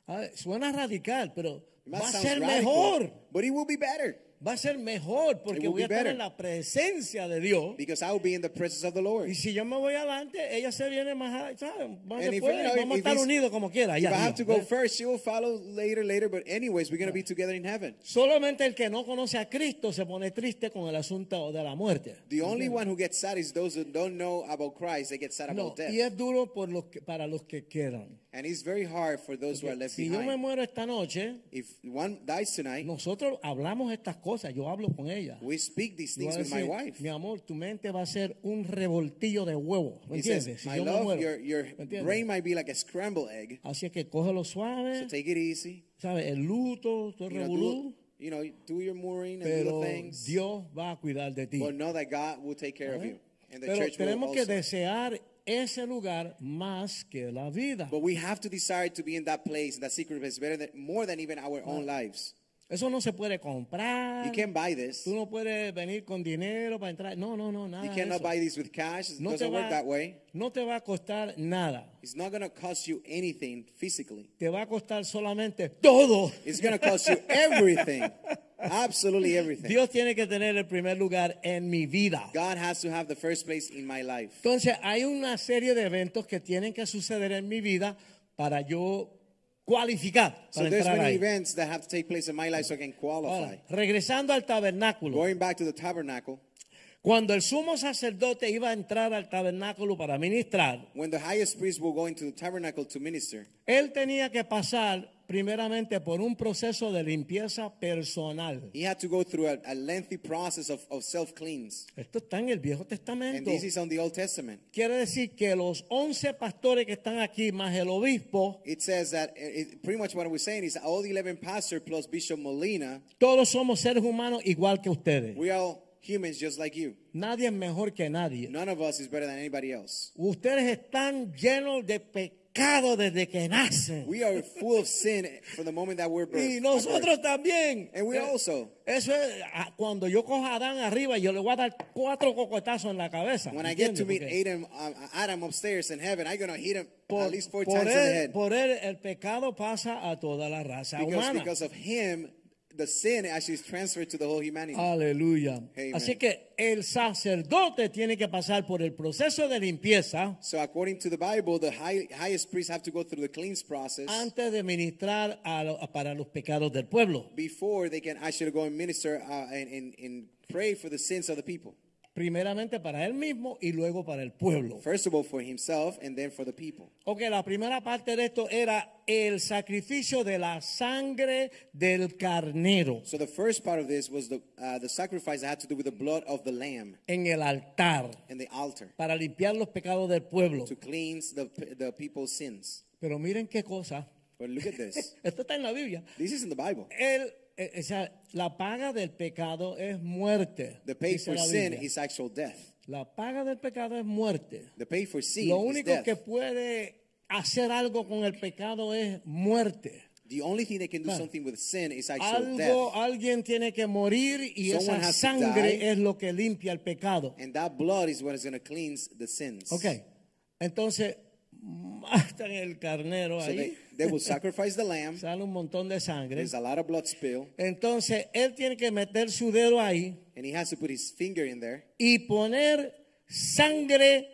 [SPEAKER 1] a ver, suena radical, pero va a ser mejor.
[SPEAKER 2] But it will be better
[SPEAKER 1] Va a ser mejor porque voy a estar en la presencia de Dios.
[SPEAKER 2] because I will be in the presence of the Lord.
[SPEAKER 1] Y si yo me voy adelante, ella se viene más, ¿sabes? más
[SPEAKER 2] if,
[SPEAKER 1] después.
[SPEAKER 2] you know,
[SPEAKER 1] vamos a
[SPEAKER 2] if
[SPEAKER 1] estar unidos como quiera.
[SPEAKER 2] If I have to go first, she will follow later, later. But anyways, we're going to be together in heaven.
[SPEAKER 1] Solamente el que no conoce a Cristo se pone triste con el asunto de la muerte.
[SPEAKER 2] The only one who gets sad is those who don't know about Christ. They get sad about death.
[SPEAKER 1] y es duro por los que- para los que quedan.
[SPEAKER 2] And it's very hard for those who are left
[SPEAKER 1] Si yo me
[SPEAKER 2] behind.
[SPEAKER 1] muero esta noche,
[SPEAKER 2] If one dies tonight,
[SPEAKER 1] nosotros hablamos estas cosas, yo hablo con ella.
[SPEAKER 2] we speak these things with my wife.
[SPEAKER 1] Mi amor, tu mente va a ser un revoltillo de huevo. ¿Me
[SPEAKER 2] He says,
[SPEAKER 1] entiendes? Si
[SPEAKER 2] my
[SPEAKER 1] yo me
[SPEAKER 2] love,
[SPEAKER 1] muero.
[SPEAKER 2] your, your
[SPEAKER 1] ¿me entiendes?
[SPEAKER 2] brain might be like a scrambled egg.
[SPEAKER 1] Así es que cógelo suave,
[SPEAKER 2] So take it easy.
[SPEAKER 1] ¿sabes? El luto, todo el
[SPEAKER 2] You know,
[SPEAKER 1] revolú,
[SPEAKER 2] do, you know, do your mooring and do
[SPEAKER 1] pero
[SPEAKER 2] the things.
[SPEAKER 1] Dios va a cuidar de ti.
[SPEAKER 2] But know that God will take care of you. And the
[SPEAKER 1] Pero
[SPEAKER 2] church will
[SPEAKER 1] tenemos que
[SPEAKER 2] also.
[SPEAKER 1] desear ese lugar más que la vida.
[SPEAKER 2] But we have to desire to be in that place, in that secret place, better than, more than even our own lives.
[SPEAKER 1] Eso no se puede comprar.
[SPEAKER 2] You can't buy this.
[SPEAKER 1] Tú no puedes venir con dinero para entrar. No, no, no, nada.
[SPEAKER 2] You cannot
[SPEAKER 1] eso.
[SPEAKER 2] buy this with cash. It
[SPEAKER 1] no
[SPEAKER 2] doesn't work
[SPEAKER 1] va,
[SPEAKER 2] that way.
[SPEAKER 1] no te va a costar nada.
[SPEAKER 2] It's not going to cost you anything physically.
[SPEAKER 1] Te va a costar solamente todo.
[SPEAKER 2] It's going to cost you everything. Absolutely everything.
[SPEAKER 1] Dios tiene que tener el primer lugar en mi vida.
[SPEAKER 2] God has to have the first place in my life.
[SPEAKER 1] Entonces, hay una serie de eventos que tienen que suceder en mi vida para yo cualificar
[SPEAKER 2] So
[SPEAKER 1] para
[SPEAKER 2] there's
[SPEAKER 1] entrar
[SPEAKER 2] many
[SPEAKER 1] ahí.
[SPEAKER 2] events that have to take place in my life so I can qualify.
[SPEAKER 1] Ahora, regresando al tabernáculo,
[SPEAKER 2] Going back to the tabernacle,
[SPEAKER 1] cuando el sumo sacerdote iba a entrar al tabernáculo para ministrar,
[SPEAKER 2] when the highest priest will go into the tabernacle to minister,
[SPEAKER 1] él tenía que pasar primeramente por un proceso de limpieza personal.
[SPEAKER 2] he had to go through a, a lengthy process of, of self cleanse.
[SPEAKER 1] Esto está en el Viejo
[SPEAKER 2] And
[SPEAKER 1] Testamento.
[SPEAKER 2] this is on the Old Testament.
[SPEAKER 1] Quiere decir que los 11 pastores que están aquí, más el obispo,
[SPEAKER 2] It says that it, pretty much what we're saying is all the 11 pastors plus Bishop Molina,
[SPEAKER 1] todos somos seres humanos igual que ustedes.
[SPEAKER 2] we are all humans just like you.
[SPEAKER 1] Nadie es mejor que nadie.
[SPEAKER 2] None of us is better than anybody else.
[SPEAKER 1] Ustedes están llenos de pecado desde que nacen.
[SPEAKER 2] We are full of sin from the moment that we're
[SPEAKER 1] Y
[SPEAKER 2] birthed.
[SPEAKER 1] nosotros también.
[SPEAKER 2] And we also.
[SPEAKER 1] Eso es, ah, cuando yo cojo a Adán arriba, yo le voy a dar cuatro cocotazos en la cabeza.
[SPEAKER 2] When I get to meet Adam, um, Adam upstairs in heaven, I'm going to hit him
[SPEAKER 1] por,
[SPEAKER 2] at least four times in the
[SPEAKER 1] él,
[SPEAKER 2] head.
[SPEAKER 1] por él el pecado pasa a toda la raza
[SPEAKER 2] Because,
[SPEAKER 1] humana.
[SPEAKER 2] because of him, the sin actually is transferred to the whole humanity.
[SPEAKER 1] Aleluya.
[SPEAKER 2] Amen.
[SPEAKER 1] Así que el sacerdote tiene que pasar por el proceso de limpieza
[SPEAKER 2] so according to the Bible, the high, highest priests have to go through the cleanse process
[SPEAKER 1] antes de ministrar a lo- para los pecados del pueblo.
[SPEAKER 2] before they can actually go and minister uh, and, and, and pray for the sins of the people.
[SPEAKER 1] Primeramente para él mismo y luego para el pueblo.
[SPEAKER 2] First of all, for himself and then for the people.
[SPEAKER 1] Ok, la primera parte de esto era el sacrificio de la sangre del carnero
[SPEAKER 2] So the first part of this was the, uh, the sacrifice that had to do with the blood of the lamb
[SPEAKER 1] en el altar
[SPEAKER 2] and the altar
[SPEAKER 1] para limpiar los pecados del pueblo.
[SPEAKER 2] to cleanse the, the people's sins.
[SPEAKER 1] Pero miren qué cosa.
[SPEAKER 2] But look at this.
[SPEAKER 1] Esto está en la Biblia.
[SPEAKER 2] this is in the Bible.
[SPEAKER 1] El, o sea, la paga del pecado es muerte.
[SPEAKER 2] The pay for sin is actual death.
[SPEAKER 1] La paga del pecado es muerte.
[SPEAKER 2] The pay for sin
[SPEAKER 1] Lo
[SPEAKER 2] is
[SPEAKER 1] único
[SPEAKER 2] death.
[SPEAKER 1] que puede hacer algo con el pecado es muerte.
[SPEAKER 2] The only thing that can do
[SPEAKER 1] Claro.
[SPEAKER 2] something with sin is actual
[SPEAKER 1] Algo,
[SPEAKER 2] death.
[SPEAKER 1] alguien tiene que morir y
[SPEAKER 2] Someone
[SPEAKER 1] esa sangre
[SPEAKER 2] die.
[SPEAKER 1] es lo que limpia el pecado.
[SPEAKER 2] And that blood is what is going to cleanse the sins.
[SPEAKER 1] Ok. Entonces, matan el carnero
[SPEAKER 2] So
[SPEAKER 1] ahí,
[SPEAKER 2] they, they will sacrifice the lamb.
[SPEAKER 1] sale un montón de sangre.
[SPEAKER 2] There's a lot of blood spill,
[SPEAKER 1] Entonces él tiene que meter su dedo ahí
[SPEAKER 2] and he has to put his finger in there,
[SPEAKER 1] y poner sangre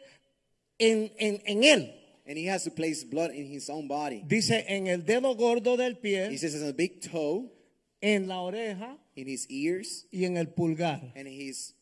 [SPEAKER 1] en, en, en él.
[SPEAKER 2] and he has to place blood in his own body.
[SPEAKER 1] Dice en el dedo gordo del
[SPEAKER 2] He
[SPEAKER 1] pie,
[SPEAKER 2] says it's a big toe,
[SPEAKER 1] en la oreja
[SPEAKER 2] in his ears,
[SPEAKER 1] y en el pulgar.
[SPEAKER 2] and his.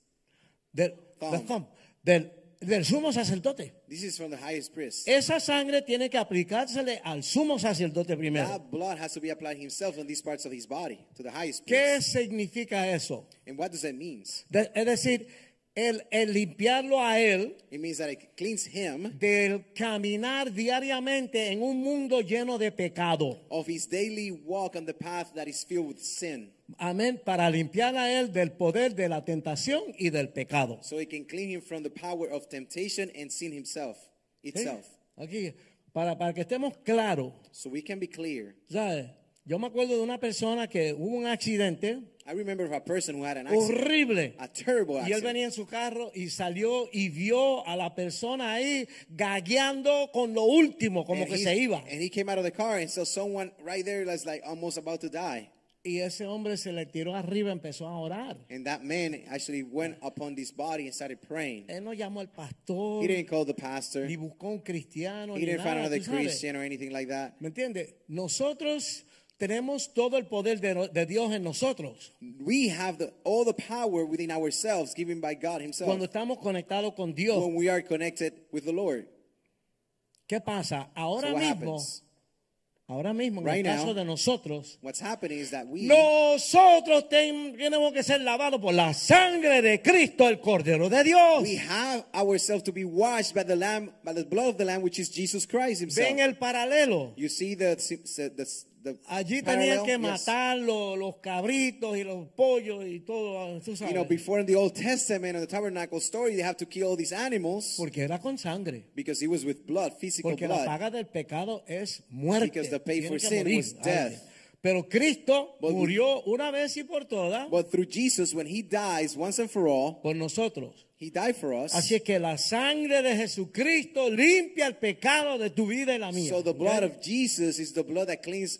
[SPEAKER 2] Thumb.
[SPEAKER 1] the thumb, del, del sumo sacerdote.
[SPEAKER 2] This is from the highest priest.
[SPEAKER 1] Esa sangre tiene que aplicársele al sumo sacerdote primero.
[SPEAKER 2] That blood has to be applied himself on these parts of his body to the highest
[SPEAKER 1] ¿Qué
[SPEAKER 2] priest.
[SPEAKER 1] significa eso?
[SPEAKER 2] And what does that mean?
[SPEAKER 1] De- es decir, el, el limpiarlo a él
[SPEAKER 2] It means that it cleans him
[SPEAKER 1] del caminar diariamente en un mundo lleno de pecado.
[SPEAKER 2] of his daily walk on the path that is filled with sin.
[SPEAKER 1] Amén. Para limpiar a él del poder de la tentación y del pecado.
[SPEAKER 2] So it can clean him from the power of temptation and sin himself
[SPEAKER 1] ¿Sí?
[SPEAKER 2] itself.
[SPEAKER 1] Aquí, para, para que estemos claros,
[SPEAKER 2] So we can be clear.
[SPEAKER 1] ¿sabes? Yo me acuerdo de una persona que hubo un accidente
[SPEAKER 2] I remember of a person who had an accident,
[SPEAKER 1] horrible.
[SPEAKER 2] a terrible
[SPEAKER 1] Y él
[SPEAKER 2] accident.
[SPEAKER 1] venía en su carro y salió y vio a la persona ahí gagueando con lo último, como
[SPEAKER 2] and,
[SPEAKER 1] que
[SPEAKER 2] he,
[SPEAKER 1] se iba.
[SPEAKER 2] and he came out of the car and saw someone right there that's like almost about to die.
[SPEAKER 1] Y ese hombre se le tiró arriba, empezó a orar.
[SPEAKER 2] And that man actually went upon this body and started praying.
[SPEAKER 1] Él no llamó al pastor,
[SPEAKER 2] He didn't call the pastor.
[SPEAKER 1] ni buscó un cristiano,
[SPEAKER 2] He
[SPEAKER 1] ni
[SPEAKER 2] didn't find
[SPEAKER 1] nada.
[SPEAKER 2] another
[SPEAKER 1] tú sabes.
[SPEAKER 2] Christian or anything like that.
[SPEAKER 1] ¿Me entiendes? Nosotros tenemos todo el poder de, de Dios en nosotros.
[SPEAKER 2] We have the, all the power within ourselves given by God Himself
[SPEAKER 1] Cuando estamos conectados con Dios,
[SPEAKER 2] when we are connected with the Lord.
[SPEAKER 1] ¿qué pasa? Ahora
[SPEAKER 2] So
[SPEAKER 1] mismo,
[SPEAKER 2] happens?
[SPEAKER 1] Ahora mismo, en
[SPEAKER 2] Right
[SPEAKER 1] el caso
[SPEAKER 2] now,
[SPEAKER 1] de nosotros,
[SPEAKER 2] What's happening is that we
[SPEAKER 1] nosotros ten- tenemos que ser lavados por la sangre de Cristo, el Cordero de Dios.
[SPEAKER 2] we have ourselves to be washed by the Lamb, by the blood of the Lamb, which is Jesus Christ Himself.
[SPEAKER 1] Ven el paralelo.
[SPEAKER 2] You see the the, the
[SPEAKER 1] Allí
[SPEAKER 2] parallel?
[SPEAKER 1] tenían que
[SPEAKER 2] Yes.
[SPEAKER 1] matar los, los cabritos y los pollos y todo, tú
[SPEAKER 2] You
[SPEAKER 1] sabes,
[SPEAKER 2] know, before in the Old Testament, in the tabernacle story, they have to kill all these animals
[SPEAKER 1] porque era con sangre.
[SPEAKER 2] because it was with blood, physical
[SPEAKER 1] Porque la
[SPEAKER 2] blood.
[SPEAKER 1] paga del pecado es muerte.
[SPEAKER 2] Because the pay
[SPEAKER 1] Tiene
[SPEAKER 2] for sin
[SPEAKER 1] morir
[SPEAKER 2] was death.
[SPEAKER 1] Pero Cristo
[SPEAKER 2] But-
[SPEAKER 1] murió una vez y por todas
[SPEAKER 2] But through Jesus, when He dies once and for all,
[SPEAKER 1] por nosotros.
[SPEAKER 2] He died for us.
[SPEAKER 1] Así es que la sangre de Jesucristo limpia el pecado de tu vida y la mía.
[SPEAKER 2] So the blood
[SPEAKER 1] ¿ok?
[SPEAKER 2] of Jesus is the blood that cleans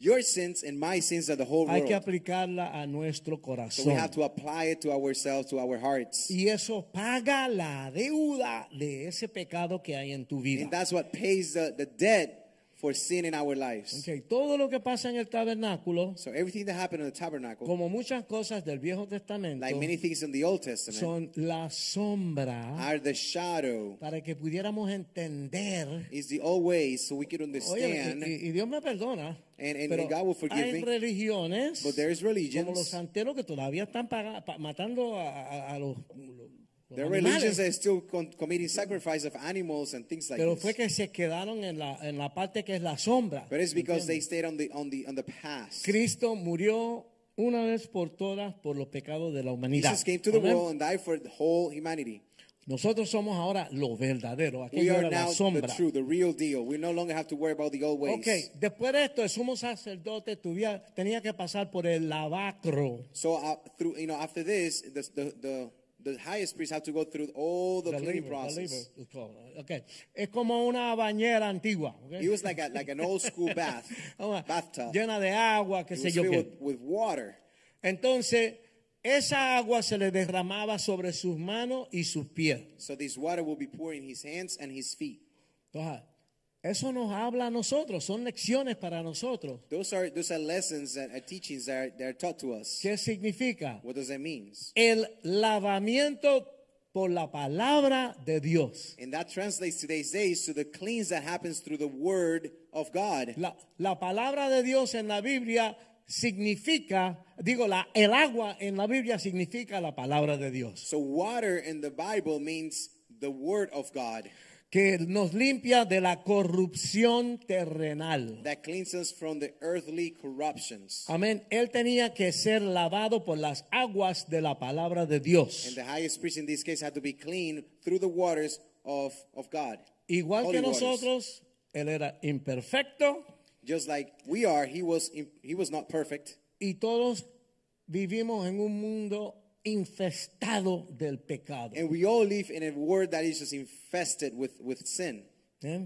[SPEAKER 2] your sins and my sins are the whole
[SPEAKER 1] Hay que
[SPEAKER 2] world.
[SPEAKER 1] aplicarla a nuestro
[SPEAKER 2] So
[SPEAKER 1] corazón.
[SPEAKER 2] we have to apply it to ourselves, to our hearts.
[SPEAKER 1] Y eso paga la deuda de ese pecado que hay en tu vida.
[SPEAKER 2] And that's what pays the, the debt for sin in our lives.
[SPEAKER 1] Ok, Todo lo que pasa en el tabernáculo,
[SPEAKER 2] So everything that happened in the tabernacle,
[SPEAKER 1] como muchas cosas del Viejo Testamento,
[SPEAKER 2] like many things in the Old Testament,
[SPEAKER 1] son la sombra
[SPEAKER 2] are the shadow.
[SPEAKER 1] para que pudiéramos entender.
[SPEAKER 2] Is the old ways so we can
[SPEAKER 1] Oye,
[SPEAKER 2] understand.
[SPEAKER 1] y, y Dios me perdona.
[SPEAKER 2] And- and-
[SPEAKER 1] pero
[SPEAKER 2] God will forgive
[SPEAKER 1] hay
[SPEAKER 2] me.
[SPEAKER 1] religiones
[SPEAKER 2] But there's religions.
[SPEAKER 1] como los santeros que todavía están paga- pa- matando a, a- a los, los Animales.
[SPEAKER 2] religions are still committing sacrifice of animals and things like
[SPEAKER 1] pero fue que se quedaron en la, en la parte que es la sombra.
[SPEAKER 2] But it's because they stayed on the on the on the past.
[SPEAKER 1] Cristo murió una vez por todas por los pecados de la humanidad.
[SPEAKER 2] Jesus came to the
[SPEAKER 1] Amén.
[SPEAKER 2] world and died for the whole humanity.
[SPEAKER 1] Nosotros somos ahora los verdaderos.
[SPEAKER 2] We
[SPEAKER 1] Aquello
[SPEAKER 2] are
[SPEAKER 1] era la
[SPEAKER 2] now the
[SPEAKER 1] sombra.
[SPEAKER 2] true, the real deal. We no longer have to worry about the old ways.
[SPEAKER 1] Ok, después de esto, el sumo sacerdote tuvía- tenía que pasar por el lavacro.
[SPEAKER 2] So uh, through you know after this, the the the, the highest priest have to go through all the
[SPEAKER 1] The
[SPEAKER 2] cleaning
[SPEAKER 1] the
[SPEAKER 2] process.
[SPEAKER 1] laver is. Ok, Es como una bañera antigua. ok.
[SPEAKER 2] It was like a, like an old school bath,
[SPEAKER 1] oh,
[SPEAKER 2] bathtub.
[SPEAKER 1] Llena de agua, qué sé yo qué.
[SPEAKER 2] with, with water.
[SPEAKER 1] Entonces, esa agua se le derramaba sobre sus manos y sus pies.
[SPEAKER 2] So this water will be poured in his hands and his feet.
[SPEAKER 1] Entonces, eso nos habla a nosotros, son lecciones para nosotros.
[SPEAKER 2] Those are those are lessons and uh, teachings that are, that are taught to us.
[SPEAKER 1] ¿Qué significa?
[SPEAKER 2] What does that mean?
[SPEAKER 1] El lavamiento por la palabra de Dios.
[SPEAKER 2] And that translates today's days to the cleanse that happens through the word of God.
[SPEAKER 1] La, la palabra de Dios en la Biblia significa, digo, la, el agua en la Biblia significa la palabra de Dios,
[SPEAKER 2] So water in the Bible means the word of God
[SPEAKER 1] que nos limpia de la corrupción terrenal.
[SPEAKER 2] that us from the earthly corruptions.
[SPEAKER 1] Amén. Él tenía que ser lavado por las aguas de la palabra de Dios.
[SPEAKER 2] And the highest priest in this case had to be clean through the waters of, of God.
[SPEAKER 1] Igual
[SPEAKER 2] Holy
[SPEAKER 1] que
[SPEAKER 2] waters.
[SPEAKER 1] nosotros, él era imperfecto
[SPEAKER 2] Just like we are, he was he was not perfect.
[SPEAKER 1] y todos vivimos en un mundo infestado del pecado.
[SPEAKER 2] And we all live in a world that is just infested with, with sin.
[SPEAKER 1] ¿Eh?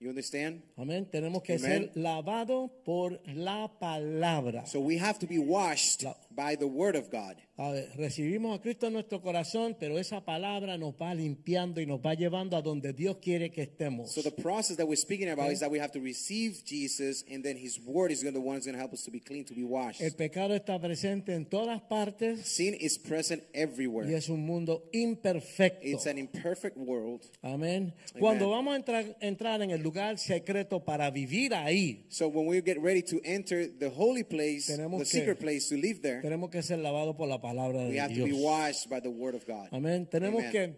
[SPEAKER 2] You understand?
[SPEAKER 1] Amén. Tenemos que
[SPEAKER 2] Amen.
[SPEAKER 1] ser lavados por la palabra.
[SPEAKER 2] So we have to be washed
[SPEAKER 1] La-
[SPEAKER 2] by the word of God.
[SPEAKER 1] Ah, recibimos a Cristo en nuestro corazón, pero esa palabra nos va limpiando y nos va llevando a donde Dios quiere que estemos.
[SPEAKER 2] So the process that we're speaking about is that we have to receive Jesus, and then His Word is gonna- the one who's going to help us to be clean, to be washed.
[SPEAKER 1] El pecado está presente en todas partes
[SPEAKER 2] Sin is present everywhere.
[SPEAKER 1] y es un mundo imperfecto.
[SPEAKER 2] It's an imperfect world.
[SPEAKER 1] Amén. Cuando vamos a entrar, entrar en el lugar secreto para vivir ahí,
[SPEAKER 2] So when we get ready to enter the holy place, the secret place to live there,
[SPEAKER 1] tenemos que ser lavados por la palabra
[SPEAKER 2] we
[SPEAKER 1] de
[SPEAKER 2] have to be
[SPEAKER 1] Dios.
[SPEAKER 2] washed by the Word of God.
[SPEAKER 1] Amén. Tenemos
[SPEAKER 2] Amen.
[SPEAKER 1] que,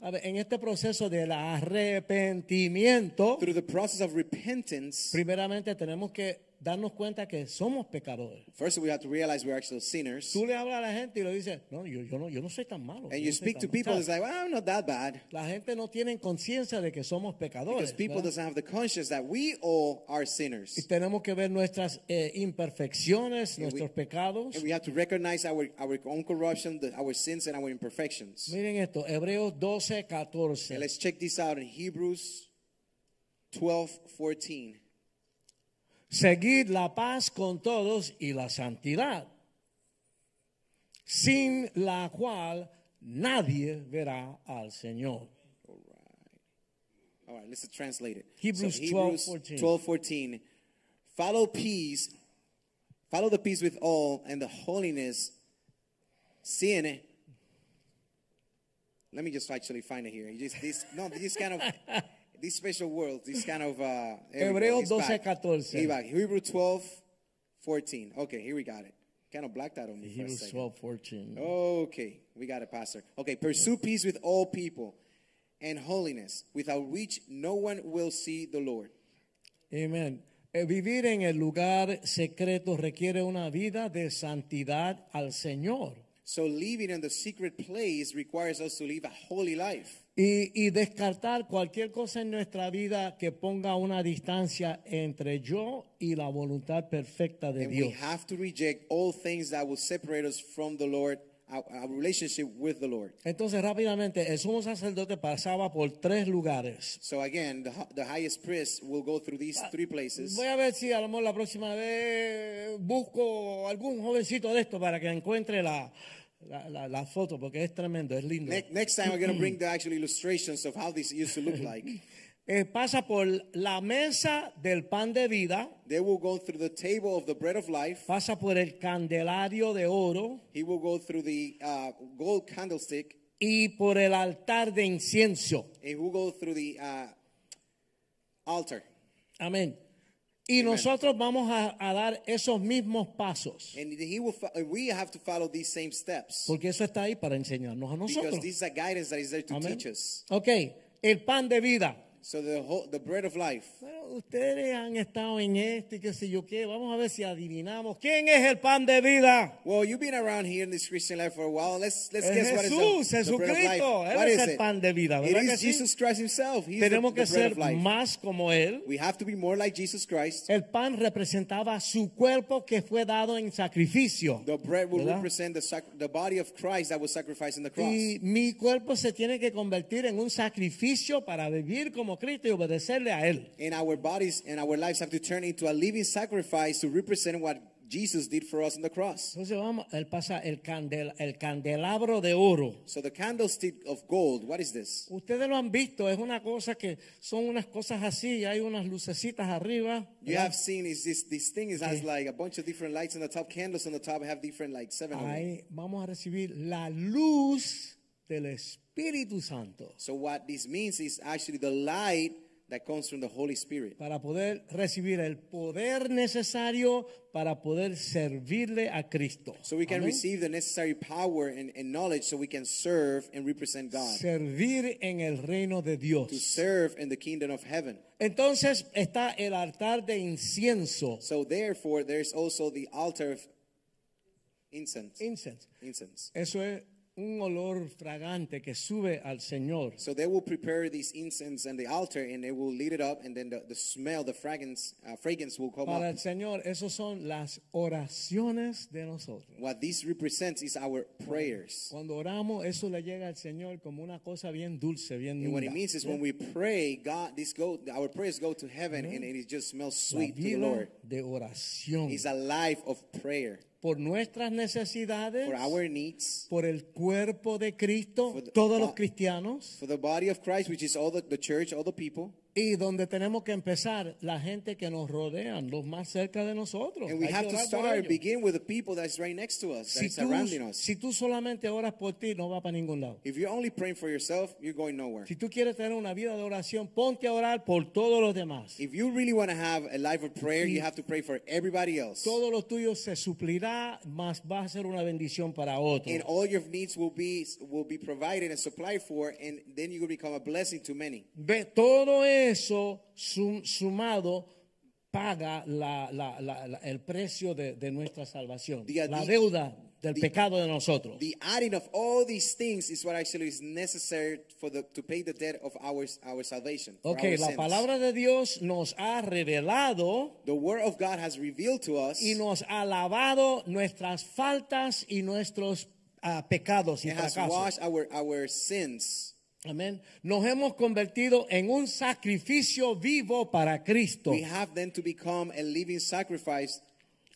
[SPEAKER 1] a ver, en este proceso del arrepentimiento,
[SPEAKER 2] Through the process of repentance,
[SPEAKER 1] primeramente tenemos que darnos cuenta que somos pecadores.
[SPEAKER 2] first we have to realize we're actually sinners.
[SPEAKER 1] Tú le hablas a la gente y le dices, no, yo, yo no, yo no soy tan malo.
[SPEAKER 2] And
[SPEAKER 1] yo
[SPEAKER 2] you
[SPEAKER 1] no
[SPEAKER 2] speak to people,
[SPEAKER 1] malo".
[SPEAKER 2] it's like, well, I'm not that bad.
[SPEAKER 1] la gente no tiene conciencia de que somos pecadores.
[SPEAKER 2] Because people
[SPEAKER 1] ¿verdad?
[SPEAKER 2] doesn't have the conscience that we all are
[SPEAKER 1] Y
[SPEAKER 2] sinners.
[SPEAKER 1] tenemos que ver nuestras eh, imperfecciones,
[SPEAKER 2] And we-
[SPEAKER 1] nuestros pecados.
[SPEAKER 2] And we have to recognize our, our own corruption, the, our sins, and our imperfections.
[SPEAKER 1] Miren esto, Hebreos 12,
[SPEAKER 2] And
[SPEAKER 1] 14.
[SPEAKER 2] let's check this out in Hebrews 12 14.
[SPEAKER 1] Seguid la paz con todos y la santidad, sin la cual nadie verá al Señor.
[SPEAKER 2] All right, All right let's translate it.
[SPEAKER 1] Hebrews 12, 14.
[SPEAKER 2] 12 14. Follow peace, follow the peace with all and the holiness, seeing it, Let me just actually find it here. You Just this no, this kind of this special world, this kind of uh there.
[SPEAKER 1] Hebreos 12, 14.
[SPEAKER 2] Here back. Hebrews 12 14. Okay, here we got it. Kind of blacked out on me
[SPEAKER 1] Hebrews 12, 14.
[SPEAKER 2] Okay, we got it, Pastor. Okay, pursue peace with all people and holiness, without which no one will see the Lord.
[SPEAKER 1] Amén. Eh, Vivir en el lugar secreto requiere una vida de santidad al Señor.
[SPEAKER 2] So living in the secret place requires us to live a holy life.
[SPEAKER 1] Y, y descartar cualquier cosa en nuestra vida que ponga una distancia entre yo y la voluntad perfecta de
[SPEAKER 2] And
[SPEAKER 1] Dios.
[SPEAKER 2] we have to reject all things that will separate us from the Lord, our, our relationship with the Lord.
[SPEAKER 1] Entonces rápidamente, el sumo sacerdote pasaba por tres lugares.
[SPEAKER 2] So again, the, hi- the highest priest will go through these three places.
[SPEAKER 1] Voy a ver si a lo mejor la próxima vez busco algún jovencito de esto para que encuentre la, la, la- la foto, porque es tremendo, es lindo.
[SPEAKER 2] Ne- next time, we're going to bring the actual illustrations of how this used to look like.
[SPEAKER 1] Eh, pasa por la mesa del pan de vida,
[SPEAKER 2] They will go through the table of the bread of life.
[SPEAKER 1] pasa por el candelario de oro
[SPEAKER 2] He will go through the uh, gold candlestick.
[SPEAKER 1] y por el altar de incienso.
[SPEAKER 2] And he will go through the uh, altar.
[SPEAKER 1] Amén. Y nosotros vamos a, a dar esos mismos pasos,
[SPEAKER 2] And he will. We have to follow these same steps
[SPEAKER 1] porque eso está ahí para enseñarnos a
[SPEAKER 2] because
[SPEAKER 1] nosotros.
[SPEAKER 2] this is a guidance that is there to teach us.
[SPEAKER 1] Ok, el pan de vida.
[SPEAKER 2] So the whole, the bread of life.
[SPEAKER 1] Bueno, ustedes han estado en este, qué sé yo qué. Vamos a ver si adivinamos. ¿Quién es el pan de vida?
[SPEAKER 2] Well, you've been around here in this Christian life for a while. Let's let's
[SPEAKER 1] Es
[SPEAKER 2] guess what
[SPEAKER 1] Jesús,
[SPEAKER 2] is the, the bread of life.
[SPEAKER 1] Él
[SPEAKER 2] What
[SPEAKER 1] es
[SPEAKER 2] is
[SPEAKER 1] el
[SPEAKER 2] it?
[SPEAKER 1] pan de vida,
[SPEAKER 2] It
[SPEAKER 1] ¿verdad
[SPEAKER 2] is
[SPEAKER 1] que sí?
[SPEAKER 2] Jesus Christ Himself. He's the,
[SPEAKER 1] Tenemos
[SPEAKER 2] the
[SPEAKER 1] que
[SPEAKER 2] bread
[SPEAKER 1] ser
[SPEAKER 2] of life.
[SPEAKER 1] más como Él.
[SPEAKER 2] We have to be more like Jesus Christ.
[SPEAKER 1] El pan representaba su cuerpo que fue dado en sacrificio.
[SPEAKER 2] The bread will
[SPEAKER 1] ¿verdad?
[SPEAKER 2] represent the the body of Christ that was sacrificed in the cross.
[SPEAKER 1] Y mi cuerpo se tiene que convertir en un sacrificio para vivir como Cristo y obedecerle a Él.
[SPEAKER 2] And our bodies and our lives have to turn into a living sacrifice to represent what Jesus did for us on the cross.
[SPEAKER 1] Entonces vamos, Él pasa el, candel, el candelabro de oro.
[SPEAKER 2] So the candlestick of gold, what is this?
[SPEAKER 1] Ustedes lo han visto, es una cosa que son unas cosas así, hay unas lucecitas arriba.
[SPEAKER 2] You
[SPEAKER 1] ¿verdad?
[SPEAKER 2] have seen is this this thing is has like a bunch of different lights on the top, candles on the top have different like seven.
[SPEAKER 1] Ahí vamos a recibir la luz del Espíritu Santo
[SPEAKER 2] So what this means is actually the light that comes from the Holy Spirit.
[SPEAKER 1] para poder recibir el poder necesario para poder servirle a Cristo.
[SPEAKER 2] So we can
[SPEAKER 1] Amén.
[SPEAKER 2] receive the necessary power and, and knowledge so we can serve and represent God.
[SPEAKER 1] Servir en el reino de
[SPEAKER 2] To
[SPEAKER 1] Dios.
[SPEAKER 2] serve in the kingdom of heaven.
[SPEAKER 1] Entonces está el altar de incienso.
[SPEAKER 2] So therefore there's also the altar of incense.
[SPEAKER 1] Incense.
[SPEAKER 2] Incense.
[SPEAKER 1] Eso es un olor fragante que sube al Señor.
[SPEAKER 2] So they will prepare these incense and the altar, and they will lead it up, and then the, the smell, the fragrance, uh, fragrance will come
[SPEAKER 1] Para
[SPEAKER 2] up.
[SPEAKER 1] el Señor, esos son las oraciones de nosotros.
[SPEAKER 2] What this represents is our prayers.
[SPEAKER 1] Cuando oramos, eso le llega al Señor como una cosa bien dulce, bien
[SPEAKER 2] And what it means is when we pray, God, this go, our prayers go to heaven, and it just smells
[SPEAKER 1] La
[SPEAKER 2] sweet to the
[SPEAKER 1] vida
[SPEAKER 2] Lord.
[SPEAKER 1] de oración
[SPEAKER 2] It's a life of prayer
[SPEAKER 1] por nuestras necesidades,
[SPEAKER 2] for our needs,
[SPEAKER 1] por el cuerpo de Cristo,
[SPEAKER 2] For the-
[SPEAKER 1] todos los cristianos,
[SPEAKER 2] for the body of Christ, which is all the, the church, all the people.
[SPEAKER 1] Y donde tenemos que empezar, la gente que nos rodean, los más cerca de nosotros.
[SPEAKER 2] And we
[SPEAKER 1] Hay que
[SPEAKER 2] have to
[SPEAKER 1] orar por
[SPEAKER 2] start,
[SPEAKER 1] ellos.
[SPEAKER 2] begin with the people that's right next to us,
[SPEAKER 1] Si
[SPEAKER 2] that's
[SPEAKER 1] tú,
[SPEAKER 2] surrounding us.
[SPEAKER 1] si tú solamente oras por ti, no va para ningún lado.
[SPEAKER 2] If you're only praying for yourself, you're going nowhere.
[SPEAKER 1] Si tú quieres tener una vida de oración, ponte a orar por todos los demás.
[SPEAKER 2] If you really want to have a life of prayer, you have to pray for everybody else.
[SPEAKER 1] Todo lo tuyo se suplirá, más va a ser una bendición para otros.
[SPEAKER 2] And all your needs will be will be provided and supplied for, and then you will become a blessing to many.
[SPEAKER 1] Ve, todo eso sum- sumado paga la- la- la- el precio de, de nuestra salvación,
[SPEAKER 2] The-
[SPEAKER 1] la deuda del
[SPEAKER 2] the-
[SPEAKER 1] pecado de nosotros.
[SPEAKER 2] The adding of all these things is what actually is necessary for the to pay the debt of our our salvation. for
[SPEAKER 1] Ok,
[SPEAKER 2] our
[SPEAKER 1] la
[SPEAKER 2] sins.
[SPEAKER 1] palabra de Dios nos ha revelado
[SPEAKER 2] The word of God has revealed to us.
[SPEAKER 1] y nos ha lavado nuestras faltas y nuestros ah, pecados y
[SPEAKER 2] It has
[SPEAKER 1] fracasos.
[SPEAKER 2] washed our our sins.
[SPEAKER 1] Amén. Nos hemos convertido en un sacrificio vivo para Cristo.
[SPEAKER 2] We have then to become a living sacrifice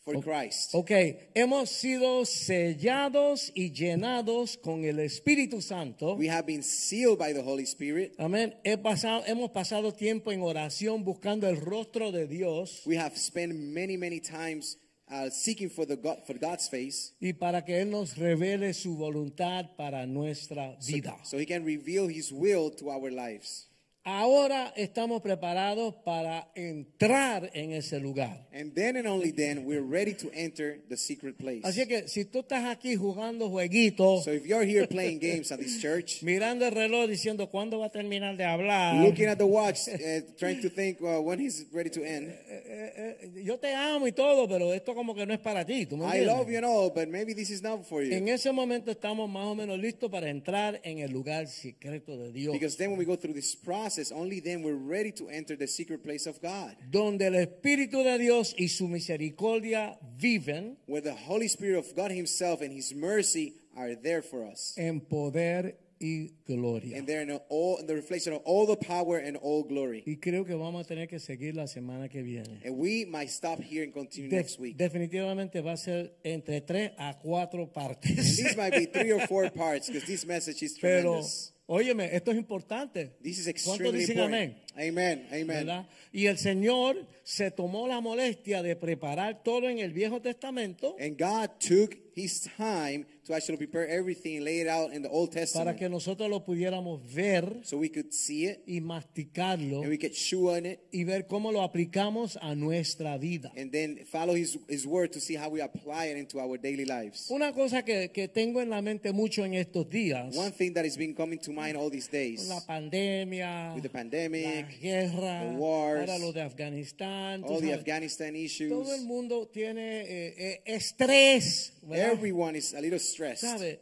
[SPEAKER 2] for Christ.
[SPEAKER 1] Ok, hemos sido sellados y llenados con el Espíritu Santo.
[SPEAKER 2] We have been sealed by the Holy Spirit.
[SPEAKER 1] Amén. He pasado, hemos pasado tiempo en oración buscando el rostro de Dios
[SPEAKER 2] We have spent many, many times uh, seeking for the God, for God's face,
[SPEAKER 1] y para que Él nos revele su voluntad para nuestra vida.
[SPEAKER 2] so He can reveal His will to our lives.
[SPEAKER 1] Ahora estamos preparados para entrar en ese lugar.
[SPEAKER 2] And then and only then we're ready to enter the secret place.
[SPEAKER 1] Así que si tú estás aquí jugando jueguitos,
[SPEAKER 2] So if you're here playing games at this church,
[SPEAKER 1] mirando el reloj diciendo cuándo va a terminar de hablar,
[SPEAKER 2] looking at the watch, uh, trying to think when He's ready to end.
[SPEAKER 1] eh, eh, yo te amo y todo, pero esto como que no es para ti. ¿tú me
[SPEAKER 2] I love you and all, but maybe this is not for
[SPEAKER 1] En
[SPEAKER 2] you.
[SPEAKER 1] ese momento estamos más o menos listos para entrar en el lugar secreto de Dios,
[SPEAKER 2] Because then when we go through this process, only then we're ready to enter the secret place of God,
[SPEAKER 1] donde el Espíritu de Dios y su misericordia viven
[SPEAKER 2] where the Holy Spirit of God Himself and His mercy are there for us.
[SPEAKER 1] en poder y gloria.
[SPEAKER 2] And they're in all in the reflection of all the power and all glory.
[SPEAKER 1] Y creo que vamos a tener que seguir la semana que viene.
[SPEAKER 2] And we might stop here and continue
[SPEAKER 1] De-
[SPEAKER 2] next week.
[SPEAKER 1] definitivamente va a ser entre tres a cuatro
[SPEAKER 2] And
[SPEAKER 1] partes.
[SPEAKER 2] these might be three or four parts because this message is
[SPEAKER 1] Pero,
[SPEAKER 2] tremendous.
[SPEAKER 1] Óyeme, esto es importante.
[SPEAKER 2] This is
[SPEAKER 1] ¿Cuántos dicen amén?
[SPEAKER 2] Amen. Amen.
[SPEAKER 1] Y el Señor se tomó la molestia de preparar todo en el Viejo Testamento
[SPEAKER 2] And God took His time to should prepare everything and lay it out in the Old
[SPEAKER 1] para
[SPEAKER 2] Testament
[SPEAKER 1] que nosotros lo pudiéramos ver
[SPEAKER 2] so we could see it
[SPEAKER 1] y masticarlo
[SPEAKER 2] and we could chew on it
[SPEAKER 1] y ver cómo lo aplicamos a nuestra vida.
[SPEAKER 2] and then follow His, His word to see how we apply it into our daily lives.
[SPEAKER 1] Una cosa que, que tengo en la mente mucho en estos días,
[SPEAKER 2] One thing that has been coming to mind all these days
[SPEAKER 1] la pandemia,
[SPEAKER 2] with the
[SPEAKER 1] la
[SPEAKER 2] pandemic,
[SPEAKER 1] guerra,
[SPEAKER 2] the wars,
[SPEAKER 1] ahora lo de Afganistán,
[SPEAKER 2] all the
[SPEAKER 1] sabes,
[SPEAKER 2] Afghanistan issues,
[SPEAKER 1] todo el mundo tiene eh, eh, estrés, ¿verdad?
[SPEAKER 2] everyone is a little stressed.
[SPEAKER 1] ¿Sabe?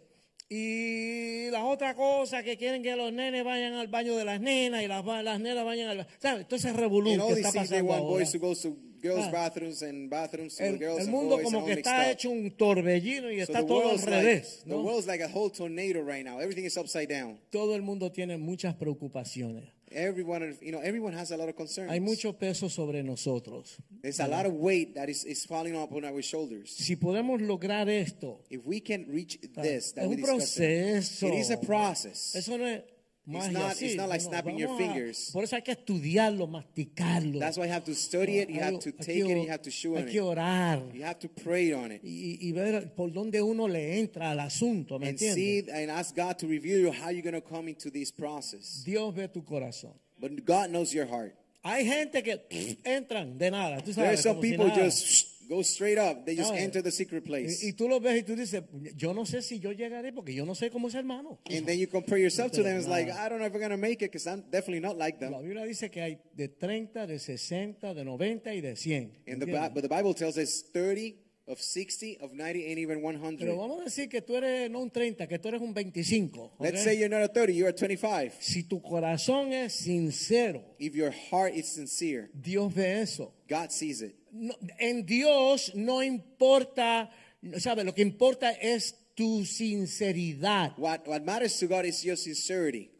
[SPEAKER 1] Y la otra cosa que quieren que los nenes vayan al baño de las nenas y las, las nenas vayan al ¿sabe? Entonces revolú
[SPEAKER 2] And all
[SPEAKER 1] que
[SPEAKER 2] these
[SPEAKER 1] está
[SPEAKER 2] things they
[SPEAKER 1] pasando
[SPEAKER 2] want
[SPEAKER 1] ahora.
[SPEAKER 2] boys to go to girls' bathrooms and bathrooms to
[SPEAKER 1] El,
[SPEAKER 2] girls
[SPEAKER 1] el
[SPEAKER 2] and
[SPEAKER 1] mundo
[SPEAKER 2] boys
[SPEAKER 1] como que está
[SPEAKER 2] up.
[SPEAKER 1] hecho un torbellino y
[SPEAKER 2] So
[SPEAKER 1] está
[SPEAKER 2] the
[SPEAKER 1] todo al revés.
[SPEAKER 2] like, the
[SPEAKER 1] ¿no?
[SPEAKER 2] world's like a whole tornado right now. Everything is upside down.
[SPEAKER 1] Todo el mundo tiene muchas preocupaciones.
[SPEAKER 2] Everyone, you know, everyone has a lot of concerns.
[SPEAKER 1] Hay mucho peso sobre nosotros.
[SPEAKER 2] There's a lot of weight that is, is falling upon our shoulders.
[SPEAKER 1] Si podemos lograr esto,
[SPEAKER 2] If we can reach
[SPEAKER 1] ah,
[SPEAKER 2] this, that we
[SPEAKER 1] un
[SPEAKER 2] discussed,
[SPEAKER 1] proceso.
[SPEAKER 2] it is a process.
[SPEAKER 1] Eso no es magia
[SPEAKER 2] not-
[SPEAKER 1] así,
[SPEAKER 2] it's not like snapping your
[SPEAKER 1] a-
[SPEAKER 2] fingers.
[SPEAKER 1] por eso hay que estudiarlo, masticarlo.
[SPEAKER 2] That's why you have to study it, you have to take
[SPEAKER 1] hay
[SPEAKER 2] it, you have to chew
[SPEAKER 1] Hay
[SPEAKER 2] on
[SPEAKER 1] que
[SPEAKER 2] it.
[SPEAKER 1] orar.
[SPEAKER 2] You have to pray on it.
[SPEAKER 1] y, y ver por dónde uno le entra al asunto, ¿me
[SPEAKER 2] And
[SPEAKER 1] entiendes?
[SPEAKER 2] see and ask God to reveal you how you're going to come into this process.
[SPEAKER 1] Dios ve tu corazón.
[SPEAKER 2] But God knows your heart.
[SPEAKER 1] Hay gente que entran de nada, tú
[SPEAKER 2] There are some people just go straight up. They just enter the secret place.
[SPEAKER 1] y, y tú lo ves y tú dices, yo no sé si yo llegaré porque yo no sé cómo es hermano.
[SPEAKER 2] And then you compare yourself to them. It's like, I don't know if we're going to make it because I'm definitely not like
[SPEAKER 1] La
[SPEAKER 2] them.
[SPEAKER 1] Biblia dice que hay de 30, de 60, de 90 y de 100.
[SPEAKER 2] And the, but the Bible tells us 30, of 60, of 90, and even 100.
[SPEAKER 1] Pero vamos a decir que tú eres no un 30, que tú eres un 25. ¿ok?
[SPEAKER 2] Let's say you're not a 30, you're a 25.
[SPEAKER 1] Si tu corazón es sincero,
[SPEAKER 2] If your heart is sincere,
[SPEAKER 1] Dios ve eso.
[SPEAKER 2] God sees it.
[SPEAKER 1] No- en Dios no importa, ¿sabes? Lo que importa es tu sinceridad.
[SPEAKER 2] What, what matters to God is your sincerity.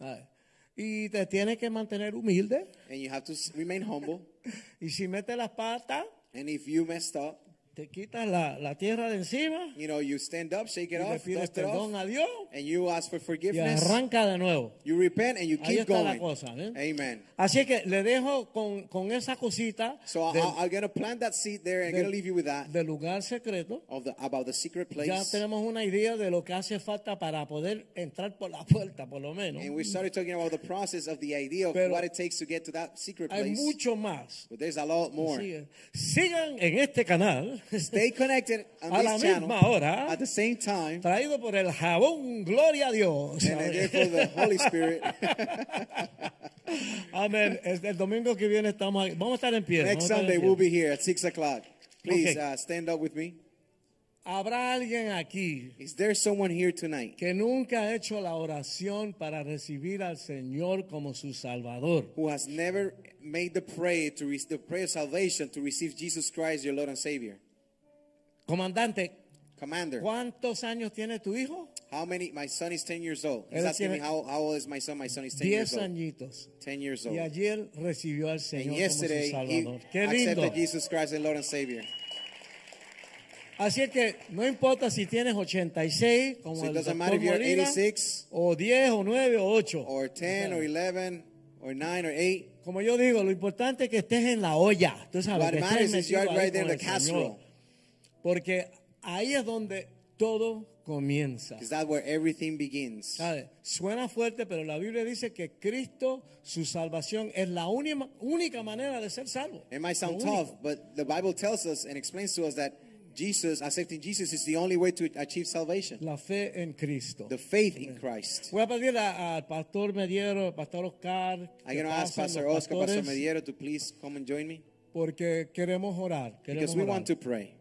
[SPEAKER 1] Y te tienes que mantener humilde.
[SPEAKER 2] And you have to remain humble.
[SPEAKER 1] Y si metes las patas,
[SPEAKER 2] And if you messed up,
[SPEAKER 1] te quitas la, la tierra de encima
[SPEAKER 2] you know, you stand up, shake
[SPEAKER 1] y
[SPEAKER 2] it
[SPEAKER 1] le
[SPEAKER 2] off,
[SPEAKER 1] pides
[SPEAKER 2] dust it
[SPEAKER 1] perdón
[SPEAKER 2] off,
[SPEAKER 1] a Dios
[SPEAKER 2] and you ask for
[SPEAKER 1] y
[SPEAKER 2] forgiveness.
[SPEAKER 1] arranca de nuevo.
[SPEAKER 2] You repent and you
[SPEAKER 1] Ahí
[SPEAKER 2] keep
[SPEAKER 1] está la
[SPEAKER 2] going.
[SPEAKER 1] cosa. ¿eh?
[SPEAKER 2] Amen.
[SPEAKER 1] Así que le dejo con, con esa cosita
[SPEAKER 2] So
[SPEAKER 1] del,
[SPEAKER 2] I'm going to plant that seed there and I'm going to leave you with that
[SPEAKER 1] del lugar secreto.
[SPEAKER 2] of the, about the secret
[SPEAKER 1] Ya
[SPEAKER 2] place.
[SPEAKER 1] tenemos una idea de lo que hace falta para poder entrar por la puerta, por lo menos.
[SPEAKER 2] And we started talking about the process of the idea of
[SPEAKER 1] Pero
[SPEAKER 2] what it takes to get to that secret
[SPEAKER 1] Hay
[SPEAKER 2] place.
[SPEAKER 1] mucho más.
[SPEAKER 2] But there's a lot more.
[SPEAKER 1] Sigan en este canal,
[SPEAKER 2] Stay connected on
[SPEAKER 1] A la
[SPEAKER 2] channel
[SPEAKER 1] misma hora.
[SPEAKER 2] at the same time.
[SPEAKER 1] traído por el jabón, gloria a Dios.
[SPEAKER 2] And grateful for the Holy Spirit.
[SPEAKER 1] Amén. El, domingo que viene estamos aquí. Vamos a estar en pie.
[SPEAKER 2] Next Sunday we'll be here at 6 o'clock. Please
[SPEAKER 1] Okay.
[SPEAKER 2] uh, stand up with me.
[SPEAKER 1] Habrá alguien aquí
[SPEAKER 2] Is there someone here tonight
[SPEAKER 1] que nunca ha hecho la oración para recibir al Señor como su Salvador.
[SPEAKER 2] who has never made the prayer to the prayer of salvation to receive Jesus Christ, your Lord and Savior?
[SPEAKER 1] Comandante,
[SPEAKER 2] Commander,
[SPEAKER 1] ¿cuántos años tiene tu hijo?
[SPEAKER 2] how many? My son is 10 years old. He's
[SPEAKER 1] Él
[SPEAKER 2] asking me
[SPEAKER 1] tiene-
[SPEAKER 2] how, how old is my son? My son is 10
[SPEAKER 1] Diez
[SPEAKER 2] years old.
[SPEAKER 1] añitos.
[SPEAKER 2] 10 years old.
[SPEAKER 1] Y ayer recibió al
[SPEAKER 2] And
[SPEAKER 1] Señor como su
[SPEAKER 2] yesterday he
[SPEAKER 1] Salvador. Qué lindo.
[SPEAKER 2] accepted Jesus Christ as Lord and Savior.
[SPEAKER 1] Así es que no importa si tienes 86, como
[SPEAKER 2] So it
[SPEAKER 1] el
[SPEAKER 2] doesn't
[SPEAKER 1] doctor
[SPEAKER 2] matter if you're
[SPEAKER 1] Molina,
[SPEAKER 2] 86
[SPEAKER 1] o 10, o 9, o 8.
[SPEAKER 2] or 10 or 11 or 9 or 8.
[SPEAKER 1] Como yo digo, lo importante es que estés en la olla. Tú sabes,
[SPEAKER 2] What
[SPEAKER 1] que estés
[SPEAKER 2] matters is
[SPEAKER 1] metido
[SPEAKER 2] you're
[SPEAKER 1] ahí
[SPEAKER 2] right there
[SPEAKER 1] con
[SPEAKER 2] in the
[SPEAKER 1] el Señor.
[SPEAKER 2] casserole.
[SPEAKER 1] Porque ahí es donde todo comienza.
[SPEAKER 2] Because that's where everything begins.
[SPEAKER 1] ¿Sabe? Suena fuerte, pero la Biblia dice que Cristo, su salvación, es la única, única manera de ser salvo.
[SPEAKER 2] It might sound tough, but the Bible tells us and explains to us that Jesus, accepting Jesus, is the only way to achieve salvation.
[SPEAKER 1] La fe en Cristo.
[SPEAKER 2] The faith in Christ.
[SPEAKER 1] Voy a pedir al pastor Mediero, pastor Oscar,
[SPEAKER 2] I'm going to ask Pastor Oscar, Pastor Mediero to please come and join me.
[SPEAKER 1] porque queremos orar. Queremos
[SPEAKER 2] Because we
[SPEAKER 1] orar.
[SPEAKER 2] want to pray.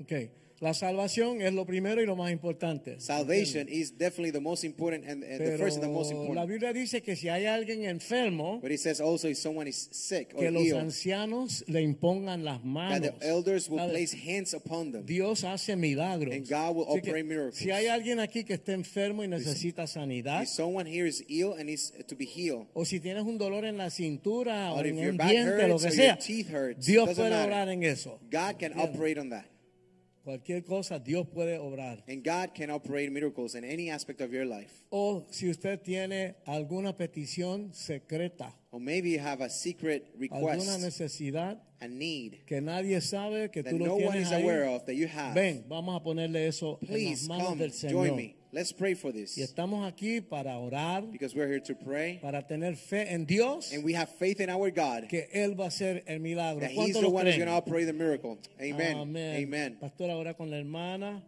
[SPEAKER 1] Ok. La salvación es lo primero y lo más importante.
[SPEAKER 2] Salvation is definitely the most important and, and the
[SPEAKER 1] Pero
[SPEAKER 2] first and the most
[SPEAKER 1] la
[SPEAKER 2] important.
[SPEAKER 1] Biblia dice que si hay alguien enfermo,
[SPEAKER 2] But it says also if someone is sick or
[SPEAKER 1] que los
[SPEAKER 2] ill,
[SPEAKER 1] ancianos le impongan las
[SPEAKER 2] that
[SPEAKER 1] manos.
[SPEAKER 2] the elders will place hands upon them.
[SPEAKER 1] Dios hace milagros.
[SPEAKER 2] And God will
[SPEAKER 1] Así que
[SPEAKER 2] operate miracles.
[SPEAKER 1] Si hay alguien aquí que esté enfermo y necesita sanidad,
[SPEAKER 2] If someone here is ill and needs to be healed,
[SPEAKER 1] o si tienes un dolor en la cintura o
[SPEAKER 2] Or if
[SPEAKER 1] en un diente, lo que sea, Dios puede obrar en eso.
[SPEAKER 2] God can operate on that.
[SPEAKER 1] Cualquier cosa, Dios puede obrar.
[SPEAKER 2] And God can operate miracles in any aspect of your life.
[SPEAKER 1] O si usted tiene alguna petición secreta,
[SPEAKER 2] Or maybe you have a secret
[SPEAKER 1] alguna
[SPEAKER 2] request,
[SPEAKER 1] necesidad
[SPEAKER 2] a need
[SPEAKER 1] que nadie sabe que tú lo
[SPEAKER 2] no one
[SPEAKER 1] tienes
[SPEAKER 2] is
[SPEAKER 1] ahí,
[SPEAKER 2] aware of that you have.
[SPEAKER 1] ven, vamos a ponerle eso en las
[SPEAKER 2] Please
[SPEAKER 1] manos
[SPEAKER 2] come,
[SPEAKER 1] del Señor.
[SPEAKER 2] join me. Let's pray for
[SPEAKER 1] Y
[SPEAKER 2] this.
[SPEAKER 1] estamos aquí para orar,
[SPEAKER 2] Because we're here to pray.
[SPEAKER 1] para tener fe en Dios,
[SPEAKER 2] And we have faith in our God
[SPEAKER 1] que Él va a hacer el milagro.
[SPEAKER 2] that He's
[SPEAKER 1] ¿Cuántos
[SPEAKER 2] the one who's going to operate the miracle. Amen.
[SPEAKER 1] Amén.
[SPEAKER 2] Amen.
[SPEAKER 1] Pastor, ahora con la hermana.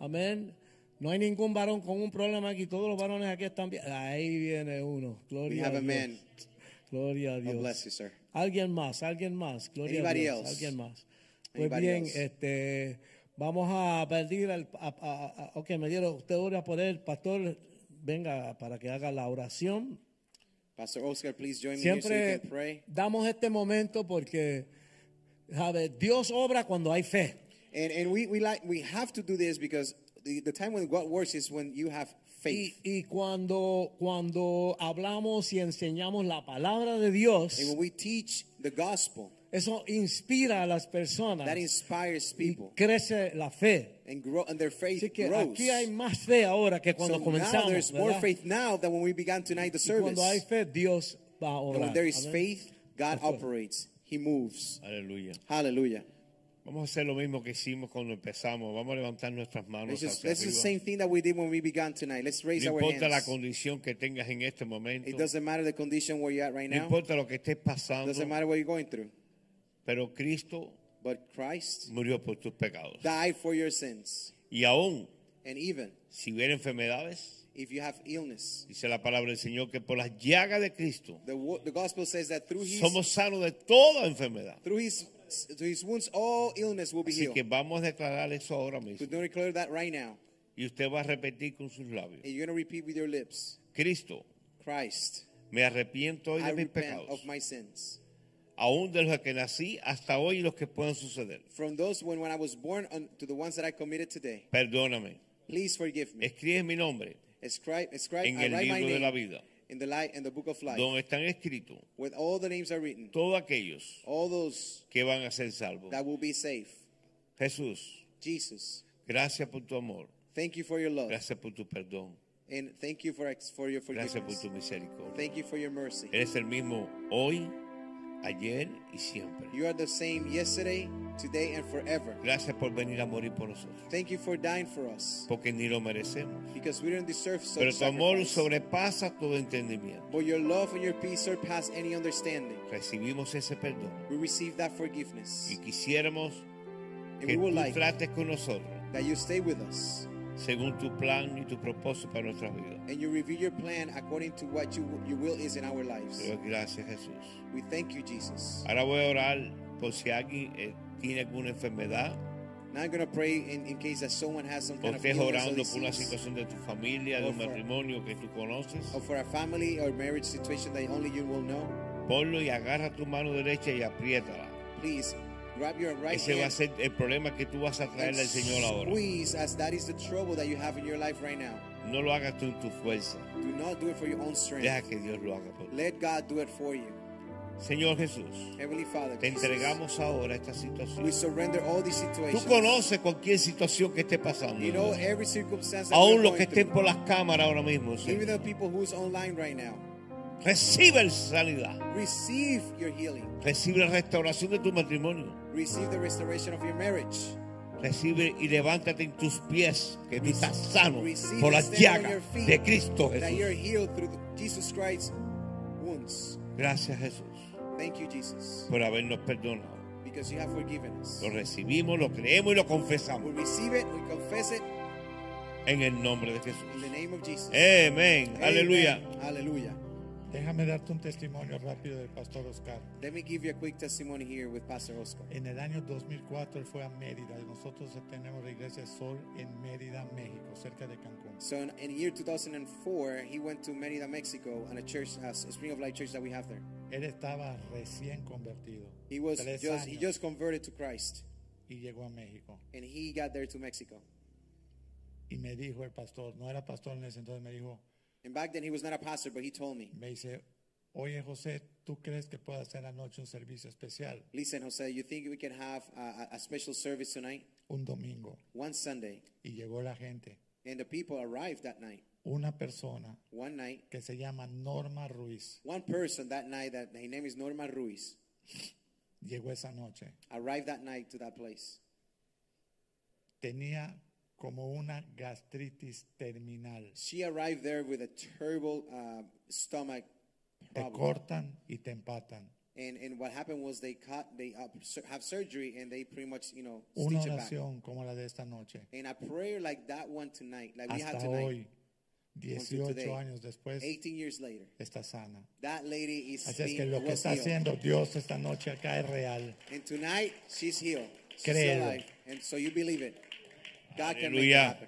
[SPEAKER 1] Amén. No hay ningún varón con un problema aquí. Todos los varones aquí están bien. Ahí viene uno.
[SPEAKER 2] We
[SPEAKER 1] Gloria
[SPEAKER 2] have
[SPEAKER 1] a Dios.
[SPEAKER 2] man.
[SPEAKER 1] Gloria a
[SPEAKER 2] God
[SPEAKER 1] Dios.
[SPEAKER 2] bless you, sir.
[SPEAKER 1] Alguien más, alguien más. Gloria
[SPEAKER 2] Anybody
[SPEAKER 1] a Dios.
[SPEAKER 2] else?
[SPEAKER 1] Alguien más. Pues
[SPEAKER 2] Anybody
[SPEAKER 1] bien,
[SPEAKER 2] else?
[SPEAKER 1] este, vamos a pedir al, a, a- a- ok, me dieron, usted ora por él, pastor, venga para que haga la oración.
[SPEAKER 2] Pastor Oscar, please join me here so you
[SPEAKER 1] Siempre
[SPEAKER 2] can pray.
[SPEAKER 1] damos este momento porque, ¿sabe? Dios obra cuando hay fe.
[SPEAKER 2] And, and we, we, like, we have to do this because the, the time when God works is when you have faith.
[SPEAKER 1] Y, y cuando, cuando hablamos y enseñamos la palabra de Dios,
[SPEAKER 2] And when we teach the gospel,
[SPEAKER 1] eso inspira a las personas
[SPEAKER 2] that inspires
[SPEAKER 1] y
[SPEAKER 2] people
[SPEAKER 1] crece la fe.
[SPEAKER 2] and grow and their faith
[SPEAKER 1] Así que
[SPEAKER 2] grows.
[SPEAKER 1] aquí hay más fe ahora que cuando
[SPEAKER 2] so now
[SPEAKER 1] comenzamos.
[SPEAKER 2] there's more
[SPEAKER 1] ¿verdad?
[SPEAKER 2] faith now than when we began tonight the
[SPEAKER 1] Y
[SPEAKER 2] service.
[SPEAKER 1] cuando hay fe, Dios va a
[SPEAKER 2] And when there is faith, God
[SPEAKER 1] Pastor.
[SPEAKER 2] operates. He moves.
[SPEAKER 3] Aleluya.
[SPEAKER 2] Hallelujah.
[SPEAKER 3] Vamos a hacer lo mismo que hicimos cuando empezamos. Vamos a levantar nuestras manos
[SPEAKER 2] It's just,
[SPEAKER 3] hacia
[SPEAKER 2] the same thing that we did when we began tonight. Let's raise
[SPEAKER 3] No
[SPEAKER 2] our
[SPEAKER 3] importa la
[SPEAKER 2] hands.
[SPEAKER 3] condición que tengas en este momento.
[SPEAKER 2] It doesn't matter the condition where you're at right
[SPEAKER 3] No
[SPEAKER 2] now.
[SPEAKER 3] importa lo que estés
[SPEAKER 2] It
[SPEAKER 3] pasando.
[SPEAKER 2] doesn't matter what you're going through.
[SPEAKER 3] Pero Cristo
[SPEAKER 2] But Christ
[SPEAKER 3] murió por tus pecados.
[SPEAKER 2] died for your sins.
[SPEAKER 3] Y aún,
[SPEAKER 2] And even
[SPEAKER 3] si hubiera enfermedades,
[SPEAKER 2] if you have illness,
[SPEAKER 3] dice la palabra del Señor que por las llagas de Cristo
[SPEAKER 2] the, wo- the gospel says that through his,
[SPEAKER 3] somos sanos de toda enfermedad.
[SPEAKER 2] through his wounds, all illness will be
[SPEAKER 3] Así
[SPEAKER 2] healed.
[SPEAKER 3] que vamos a declarar eso ahora mismo.
[SPEAKER 2] Don't declare that right now.
[SPEAKER 3] Y usted va a repetir con sus labios.
[SPEAKER 2] And you're going to repeat with your lips
[SPEAKER 3] Cristo,
[SPEAKER 2] Christ,
[SPEAKER 3] me arrepiento hoy
[SPEAKER 2] I
[SPEAKER 3] de mis
[SPEAKER 2] repent
[SPEAKER 3] pecados.
[SPEAKER 2] of my sins.
[SPEAKER 3] Aún de los que nací hasta hoy y los que puedan suceder.
[SPEAKER 2] From those when, when I was born on, to the ones that I committed today.
[SPEAKER 3] Perdóname.
[SPEAKER 2] Please forgive me.
[SPEAKER 3] Escribe mi nombre
[SPEAKER 2] Escribe, escribe
[SPEAKER 3] en
[SPEAKER 2] I
[SPEAKER 3] el
[SPEAKER 2] write my
[SPEAKER 3] libro de la vida,
[SPEAKER 2] in the, li- in the book of life.
[SPEAKER 3] donde están escritos
[SPEAKER 2] With all the names are written.
[SPEAKER 3] todos aquellos
[SPEAKER 2] All those
[SPEAKER 3] que van a ser salvos.
[SPEAKER 2] that will be saved.
[SPEAKER 3] Jesús,
[SPEAKER 2] Jesus,
[SPEAKER 3] gracias por tu amor,
[SPEAKER 2] thank you for your love.
[SPEAKER 3] gracias por tu perdón,
[SPEAKER 2] And thank you for, for your
[SPEAKER 3] gracias por
[SPEAKER 2] forgiveness.
[SPEAKER 3] tu misericordia.
[SPEAKER 2] Thank you for your mercy.
[SPEAKER 3] Eres el mismo hoy, ayer y siempre.
[SPEAKER 2] You are the same yesterday, today, and forever.
[SPEAKER 3] Gracias por venir a morir por nosotros,
[SPEAKER 2] Thank you for dying for us.
[SPEAKER 3] porque ni lo merecemos.
[SPEAKER 2] Because we don't deserve such
[SPEAKER 3] Pero tu amor
[SPEAKER 2] sacrifice.
[SPEAKER 3] sobrepasa todo entendimiento.
[SPEAKER 2] But your love and your peace surpass any understanding.
[SPEAKER 3] Recibimos ese perdón
[SPEAKER 2] We receive that forgiveness.
[SPEAKER 3] y quisiéramos
[SPEAKER 2] And
[SPEAKER 3] que
[SPEAKER 2] we would
[SPEAKER 3] tú
[SPEAKER 2] like
[SPEAKER 3] trates con nosotros
[SPEAKER 2] that you stay with us
[SPEAKER 3] según tu plan y tu propósito para nuestras vidas.
[SPEAKER 2] and you review your plan according to what you, your will is in our lives.
[SPEAKER 3] Gracias, Jesús.
[SPEAKER 2] We thank you, Jesus.
[SPEAKER 3] Ahora voy a orar por si alguien eh, tiene alguna enfermedad
[SPEAKER 2] Now I'm going to pray in, in case that someone has some kind of illness or
[SPEAKER 3] orando por una situación de tu familia, de un matrimonio que tú conoces.
[SPEAKER 2] or for a family or marriage situation that only you will know.
[SPEAKER 3] Ponlo y agarra tu mano derecha y apriétala.
[SPEAKER 2] Please grab your right
[SPEAKER 3] Ese va a ser el problema que tú vas a traerle al Señor ahora.
[SPEAKER 2] squeeze as that is the trouble that you have in your life right now.
[SPEAKER 3] No lo hagas tú en tu fuerza.
[SPEAKER 2] Do not do it for your own strength.
[SPEAKER 3] Deja que Dios lo haga por ti.
[SPEAKER 2] Let God do it for you.
[SPEAKER 3] Señor Jesús,
[SPEAKER 2] Heavenly Father,
[SPEAKER 3] te entregamos ahora esta
[SPEAKER 2] we
[SPEAKER 3] situación.
[SPEAKER 2] surrender all these
[SPEAKER 3] Tú
[SPEAKER 2] situations.
[SPEAKER 3] conoces cualquier situación que esté pasando.
[SPEAKER 2] You know every
[SPEAKER 3] Aún los que estén por las cámaras ahora mismo.
[SPEAKER 2] Even
[SPEAKER 3] Señor.
[SPEAKER 2] the people who's online right now.
[SPEAKER 3] Recibe sanidad.
[SPEAKER 2] Receive your healing.
[SPEAKER 3] Recibe la restauración de tu matrimonio.
[SPEAKER 2] Receive the restoration of your marriage.
[SPEAKER 3] Recibe y levántate en tus pies, que tú estás sano
[SPEAKER 2] Receive
[SPEAKER 3] por
[SPEAKER 2] and
[SPEAKER 3] las llagas de Cristo
[SPEAKER 2] That you're
[SPEAKER 3] Jesús.
[SPEAKER 2] healed through the- Jesus Christ's wounds.
[SPEAKER 3] Gracias Jesús
[SPEAKER 2] Thank you, Jesus,
[SPEAKER 3] por habernos perdonado.
[SPEAKER 2] because you have forgiven us.
[SPEAKER 3] Lo recibimos, lo creemos y lo
[SPEAKER 2] We
[SPEAKER 3] confesamos
[SPEAKER 2] receive it, we confess it
[SPEAKER 3] en el nombre de
[SPEAKER 2] in the
[SPEAKER 3] Jesús.
[SPEAKER 2] name of Jesus.
[SPEAKER 3] Amén.
[SPEAKER 2] Amen.
[SPEAKER 3] Aleluya.
[SPEAKER 2] Hallelujah.
[SPEAKER 4] Déjame darte un testimonio rápido del pastor Oscar.
[SPEAKER 2] Let me give you a quick testimony here with Pastor Oscar.
[SPEAKER 4] En el año 2004 él fue a Mérida y nosotros tenemos la iglesia Sol en Mérida, México, cerca de Cancún.
[SPEAKER 2] So in, in year 2004, he went to Merida, Mexico, and a church, a Spring of Light church that we have there.
[SPEAKER 4] Él estaba recién convertido.
[SPEAKER 2] He was
[SPEAKER 4] Tres
[SPEAKER 2] just he just converted to Christ,
[SPEAKER 4] y llegó a México.
[SPEAKER 2] and he got there to Mexico.
[SPEAKER 4] Y me dijo el pastor, no era pastor en ese entonces, me dijo,
[SPEAKER 2] And back then he was not a pastor, but he told me,
[SPEAKER 4] me dice, oye José, ¿tú crees que pueda hacer anoche un servicio especial?
[SPEAKER 2] "Listen, Jose, you think we can have a, a- a special service tonight,
[SPEAKER 4] Un domingo.
[SPEAKER 2] one Sunday?"
[SPEAKER 4] Y llegó la gente.
[SPEAKER 2] And the people arrived that night.
[SPEAKER 4] Una persona
[SPEAKER 2] One night,
[SPEAKER 4] que se llama Norma Ruiz
[SPEAKER 2] one person that night that his name is Norma Ruiz
[SPEAKER 4] llegó esa noche.
[SPEAKER 2] arrived that night to that place.
[SPEAKER 4] Tenía como una gastritis terminal.
[SPEAKER 2] She arrived there with a terrible uh, stomach
[SPEAKER 4] Te
[SPEAKER 2] problem.
[SPEAKER 4] cortan y te empatan.
[SPEAKER 2] And and what happened was they cut they uh, sur- have surgery and they pretty much you know
[SPEAKER 4] Una
[SPEAKER 2] stitch it back.
[SPEAKER 4] oración como la de esta noche.
[SPEAKER 2] And a prayer like that one tonight, like we had
[SPEAKER 4] Hasta
[SPEAKER 2] tonight,
[SPEAKER 4] hoy,
[SPEAKER 2] until
[SPEAKER 4] 18
[SPEAKER 2] today,
[SPEAKER 4] años después,
[SPEAKER 2] 18 years later,
[SPEAKER 4] está sana.
[SPEAKER 2] that lady is
[SPEAKER 4] Así es que
[SPEAKER 2] being-
[SPEAKER 4] lo que
[SPEAKER 2] was
[SPEAKER 4] está
[SPEAKER 2] healed.
[SPEAKER 4] haciendo Dios esta noche acá es real.
[SPEAKER 2] And tonight she's healed. She's
[SPEAKER 4] Créelo.
[SPEAKER 2] alive. And so you believe it. God
[SPEAKER 3] Aleluya.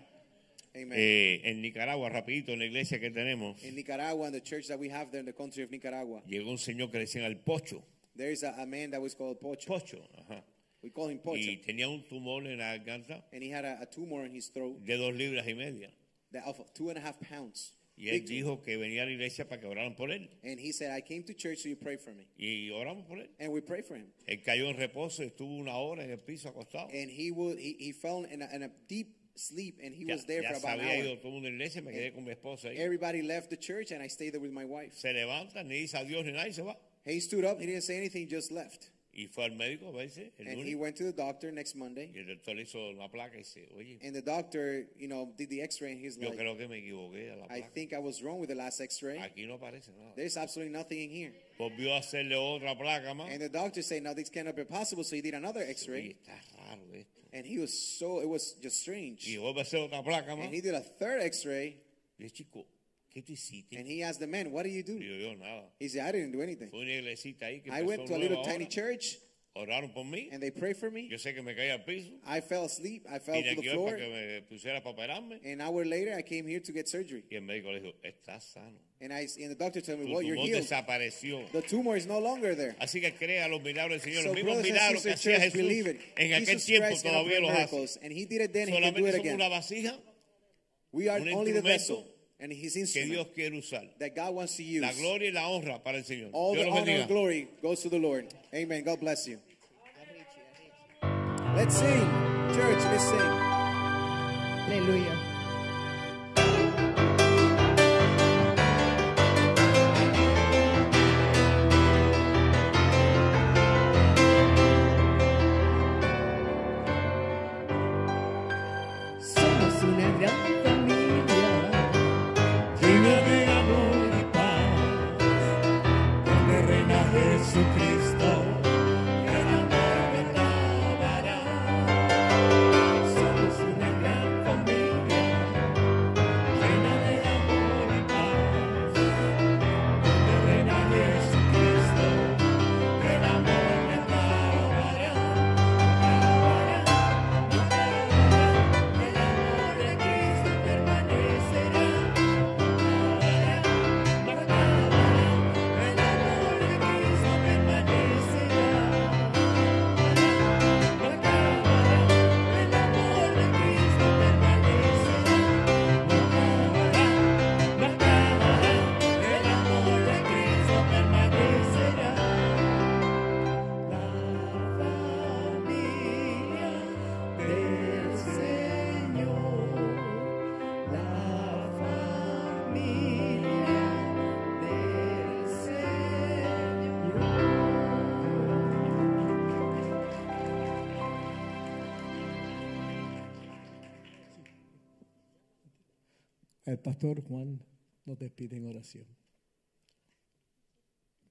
[SPEAKER 2] Amen.
[SPEAKER 3] Eh, en Nicaragua, rapidito, en la iglesia que tenemos,
[SPEAKER 2] in Nicaragua, in the church that we have there in the country of Nicaragua,
[SPEAKER 3] llegó un señor que le decían el pocho.
[SPEAKER 2] there is a, a man that was called Pocho.
[SPEAKER 3] Pocho. Ajá.
[SPEAKER 2] We call him Pocho.
[SPEAKER 3] Y tenía un tumor en la garganta
[SPEAKER 2] and he had a, a tumor in his throat
[SPEAKER 3] de dos libras y media.
[SPEAKER 2] that of two and a half pounds.
[SPEAKER 3] Y él
[SPEAKER 2] tumor.
[SPEAKER 3] dijo que venía a la iglesia para que oraran por él.
[SPEAKER 2] And he said, I came to church so you pray for me.
[SPEAKER 3] Y oramos por él.
[SPEAKER 2] And we pray for him.
[SPEAKER 3] Él cayó en reposo, estuvo una hora en el piso acostado.
[SPEAKER 2] And he would he, he fell in a, in a deep sleep and he
[SPEAKER 3] Ya,
[SPEAKER 2] was there for about an hour.
[SPEAKER 3] todo mundo en la iglesia, me quedé con mi esposa ahí.
[SPEAKER 2] Everybody left the church and I stayed there with my wife.
[SPEAKER 3] Se levanta, ni dice adiós ni nada y se va.
[SPEAKER 2] He stood up, he didn't say anything, just left.
[SPEAKER 3] Y fue al médico a el
[SPEAKER 2] And he
[SPEAKER 3] lunes.
[SPEAKER 2] went to the doctor next Monday.
[SPEAKER 3] Y el doctor le hizo la placa y dice, oye,
[SPEAKER 2] And the doctor, you know, did the x-ray and he's
[SPEAKER 3] yo
[SPEAKER 2] like,
[SPEAKER 3] creo que me equivoqué a la
[SPEAKER 2] I
[SPEAKER 3] placa.
[SPEAKER 2] think I was wrong with the last x-ray.
[SPEAKER 3] Aquí no aparece nada.
[SPEAKER 2] There's absolutely nothing in here.
[SPEAKER 3] Volvió a hacerle otra placa más.
[SPEAKER 2] And the doctor said, no, this cannot be possible. So he did another
[SPEAKER 3] Oye,
[SPEAKER 2] x-ray.
[SPEAKER 3] está raro esto.
[SPEAKER 2] And he was so, it was just strange.
[SPEAKER 3] Y vuelve a hacer otra placa más.
[SPEAKER 2] And he did a third x-ray
[SPEAKER 3] Y el chico, ¿qué tú hiciste?
[SPEAKER 2] and he asked the man, what do you do?
[SPEAKER 3] yo, yo nada.
[SPEAKER 2] He said, I didn't do anything.
[SPEAKER 3] Fue una iglesita ahí que
[SPEAKER 2] I
[SPEAKER 3] empezó
[SPEAKER 2] went to a
[SPEAKER 3] nueva
[SPEAKER 2] little tiny
[SPEAKER 3] ahora.
[SPEAKER 2] church
[SPEAKER 3] oraron por mí.
[SPEAKER 2] and they prayed for me.
[SPEAKER 3] Yo sé que me caí al piso.
[SPEAKER 2] I fell asleep. I fell
[SPEAKER 3] Vine
[SPEAKER 2] to the
[SPEAKER 3] aquí hoy para
[SPEAKER 2] floor.
[SPEAKER 3] que me pusiera para operarme.
[SPEAKER 2] An hour later, I came here to get surgery.
[SPEAKER 3] Y el médico le dijo, estás sano.
[SPEAKER 2] And I and the doctor told me, "Well, you're
[SPEAKER 3] tumor
[SPEAKER 2] healed.
[SPEAKER 3] desapareció.
[SPEAKER 2] The tumor is no longer there."
[SPEAKER 3] Así que crea los milagros del Señor.
[SPEAKER 2] So
[SPEAKER 3] Los mismos
[SPEAKER 2] brothers and
[SPEAKER 3] milagros que
[SPEAKER 2] sisters,
[SPEAKER 3] hacía
[SPEAKER 2] church,
[SPEAKER 3] Jesús
[SPEAKER 2] believe it.
[SPEAKER 3] en aquel
[SPEAKER 2] Jesus
[SPEAKER 3] tiempo
[SPEAKER 2] Christ can
[SPEAKER 3] todavía
[SPEAKER 2] operate
[SPEAKER 3] los hace.
[SPEAKER 2] miracles, and He did it then. He can do
[SPEAKER 3] Solamente
[SPEAKER 2] it
[SPEAKER 3] somos una
[SPEAKER 2] again.
[SPEAKER 3] vasija
[SPEAKER 2] We are
[SPEAKER 3] un
[SPEAKER 2] only the
[SPEAKER 3] instrumento
[SPEAKER 2] vessel and His
[SPEAKER 3] que
[SPEAKER 2] instrument
[SPEAKER 3] Dios quiere usar.
[SPEAKER 2] that God wants to use.
[SPEAKER 3] La gloria y la honra para el Señor.
[SPEAKER 2] All
[SPEAKER 3] Dios
[SPEAKER 2] the
[SPEAKER 3] los
[SPEAKER 2] honor and glory goes to the Lord. Amen. God bless you. Let's sing, church. Let's sing.
[SPEAKER 1] Aleluya.
[SPEAKER 5] El pastor Juan nos despide en oración.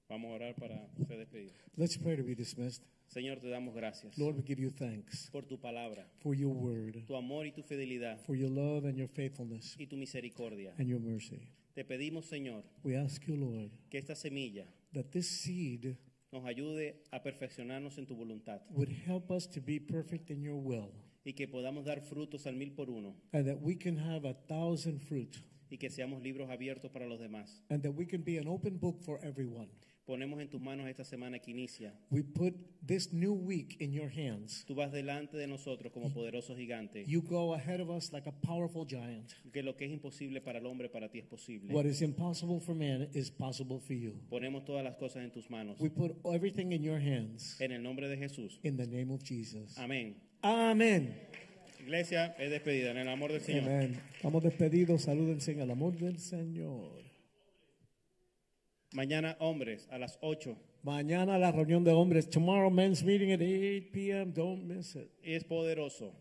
[SPEAKER 6] Vamos a orar para ser despedidos.
[SPEAKER 5] Let's pray to be dismissed.
[SPEAKER 6] Señor, te damos gracias
[SPEAKER 5] Lord, we give you thanks
[SPEAKER 6] por tu palabra,
[SPEAKER 5] for your word,
[SPEAKER 6] tu amor y tu fidelidad
[SPEAKER 5] for your love and your faithfulness
[SPEAKER 6] y tu misericordia.
[SPEAKER 5] and your mercy.
[SPEAKER 6] Te pedimos, Señor,
[SPEAKER 5] We ask you, Lord,
[SPEAKER 6] que esta semilla
[SPEAKER 5] that this seed
[SPEAKER 6] nos ayude a perfeccionarnos en tu voluntad
[SPEAKER 5] would help us to be perfect in your will
[SPEAKER 6] y que podamos dar frutos al mil por uno
[SPEAKER 5] and that we can have a thousand fruit
[SPEAKER 6] y que seamos libros abiertos para los demás.
[SPEAKER 5] and that we can be an open book for everyone.
[SPEAKER 6] Ponemos en tus manos esta semana que inicia.
[SPEAKER 5] We put this new week in your hands.
[SPEAKER 6] Tú vas delante de nosotros como poderoso gigante.
[SPEAKER 5] You go ahead of us like a powerful giant.
[SPEAKER 6] Que lo que es imposible para el hombre, para ti es posible.
[SPEAKER 5] What is impossible for man is possible for you.
[SPEAKER 6] Ponemos todas las cosas en tus manos.
[SPEAKER 5] We put everything in your hands
[SPEAKER 6] En el nombre de Jesús.
[SPEAKER 5] in the name of Jesus.
[SPEAKER 6] Amén.
[SPEAKER 5] Amén.
[SPEAKER 6] Iglesia es despedida en el amor del Señor.
[SPEAKER 5] Amén. Estamos despedidos. Salúdense en el amor del Señor.
[SPEAKER 6] Mañana, hombres, a las 8.
[SPEAKER 5] Mañana la reunión de hombres. Tomorrow men's meeting at 8 p.m. Don't miss it.
[SPEAKER 6] Es poderoso.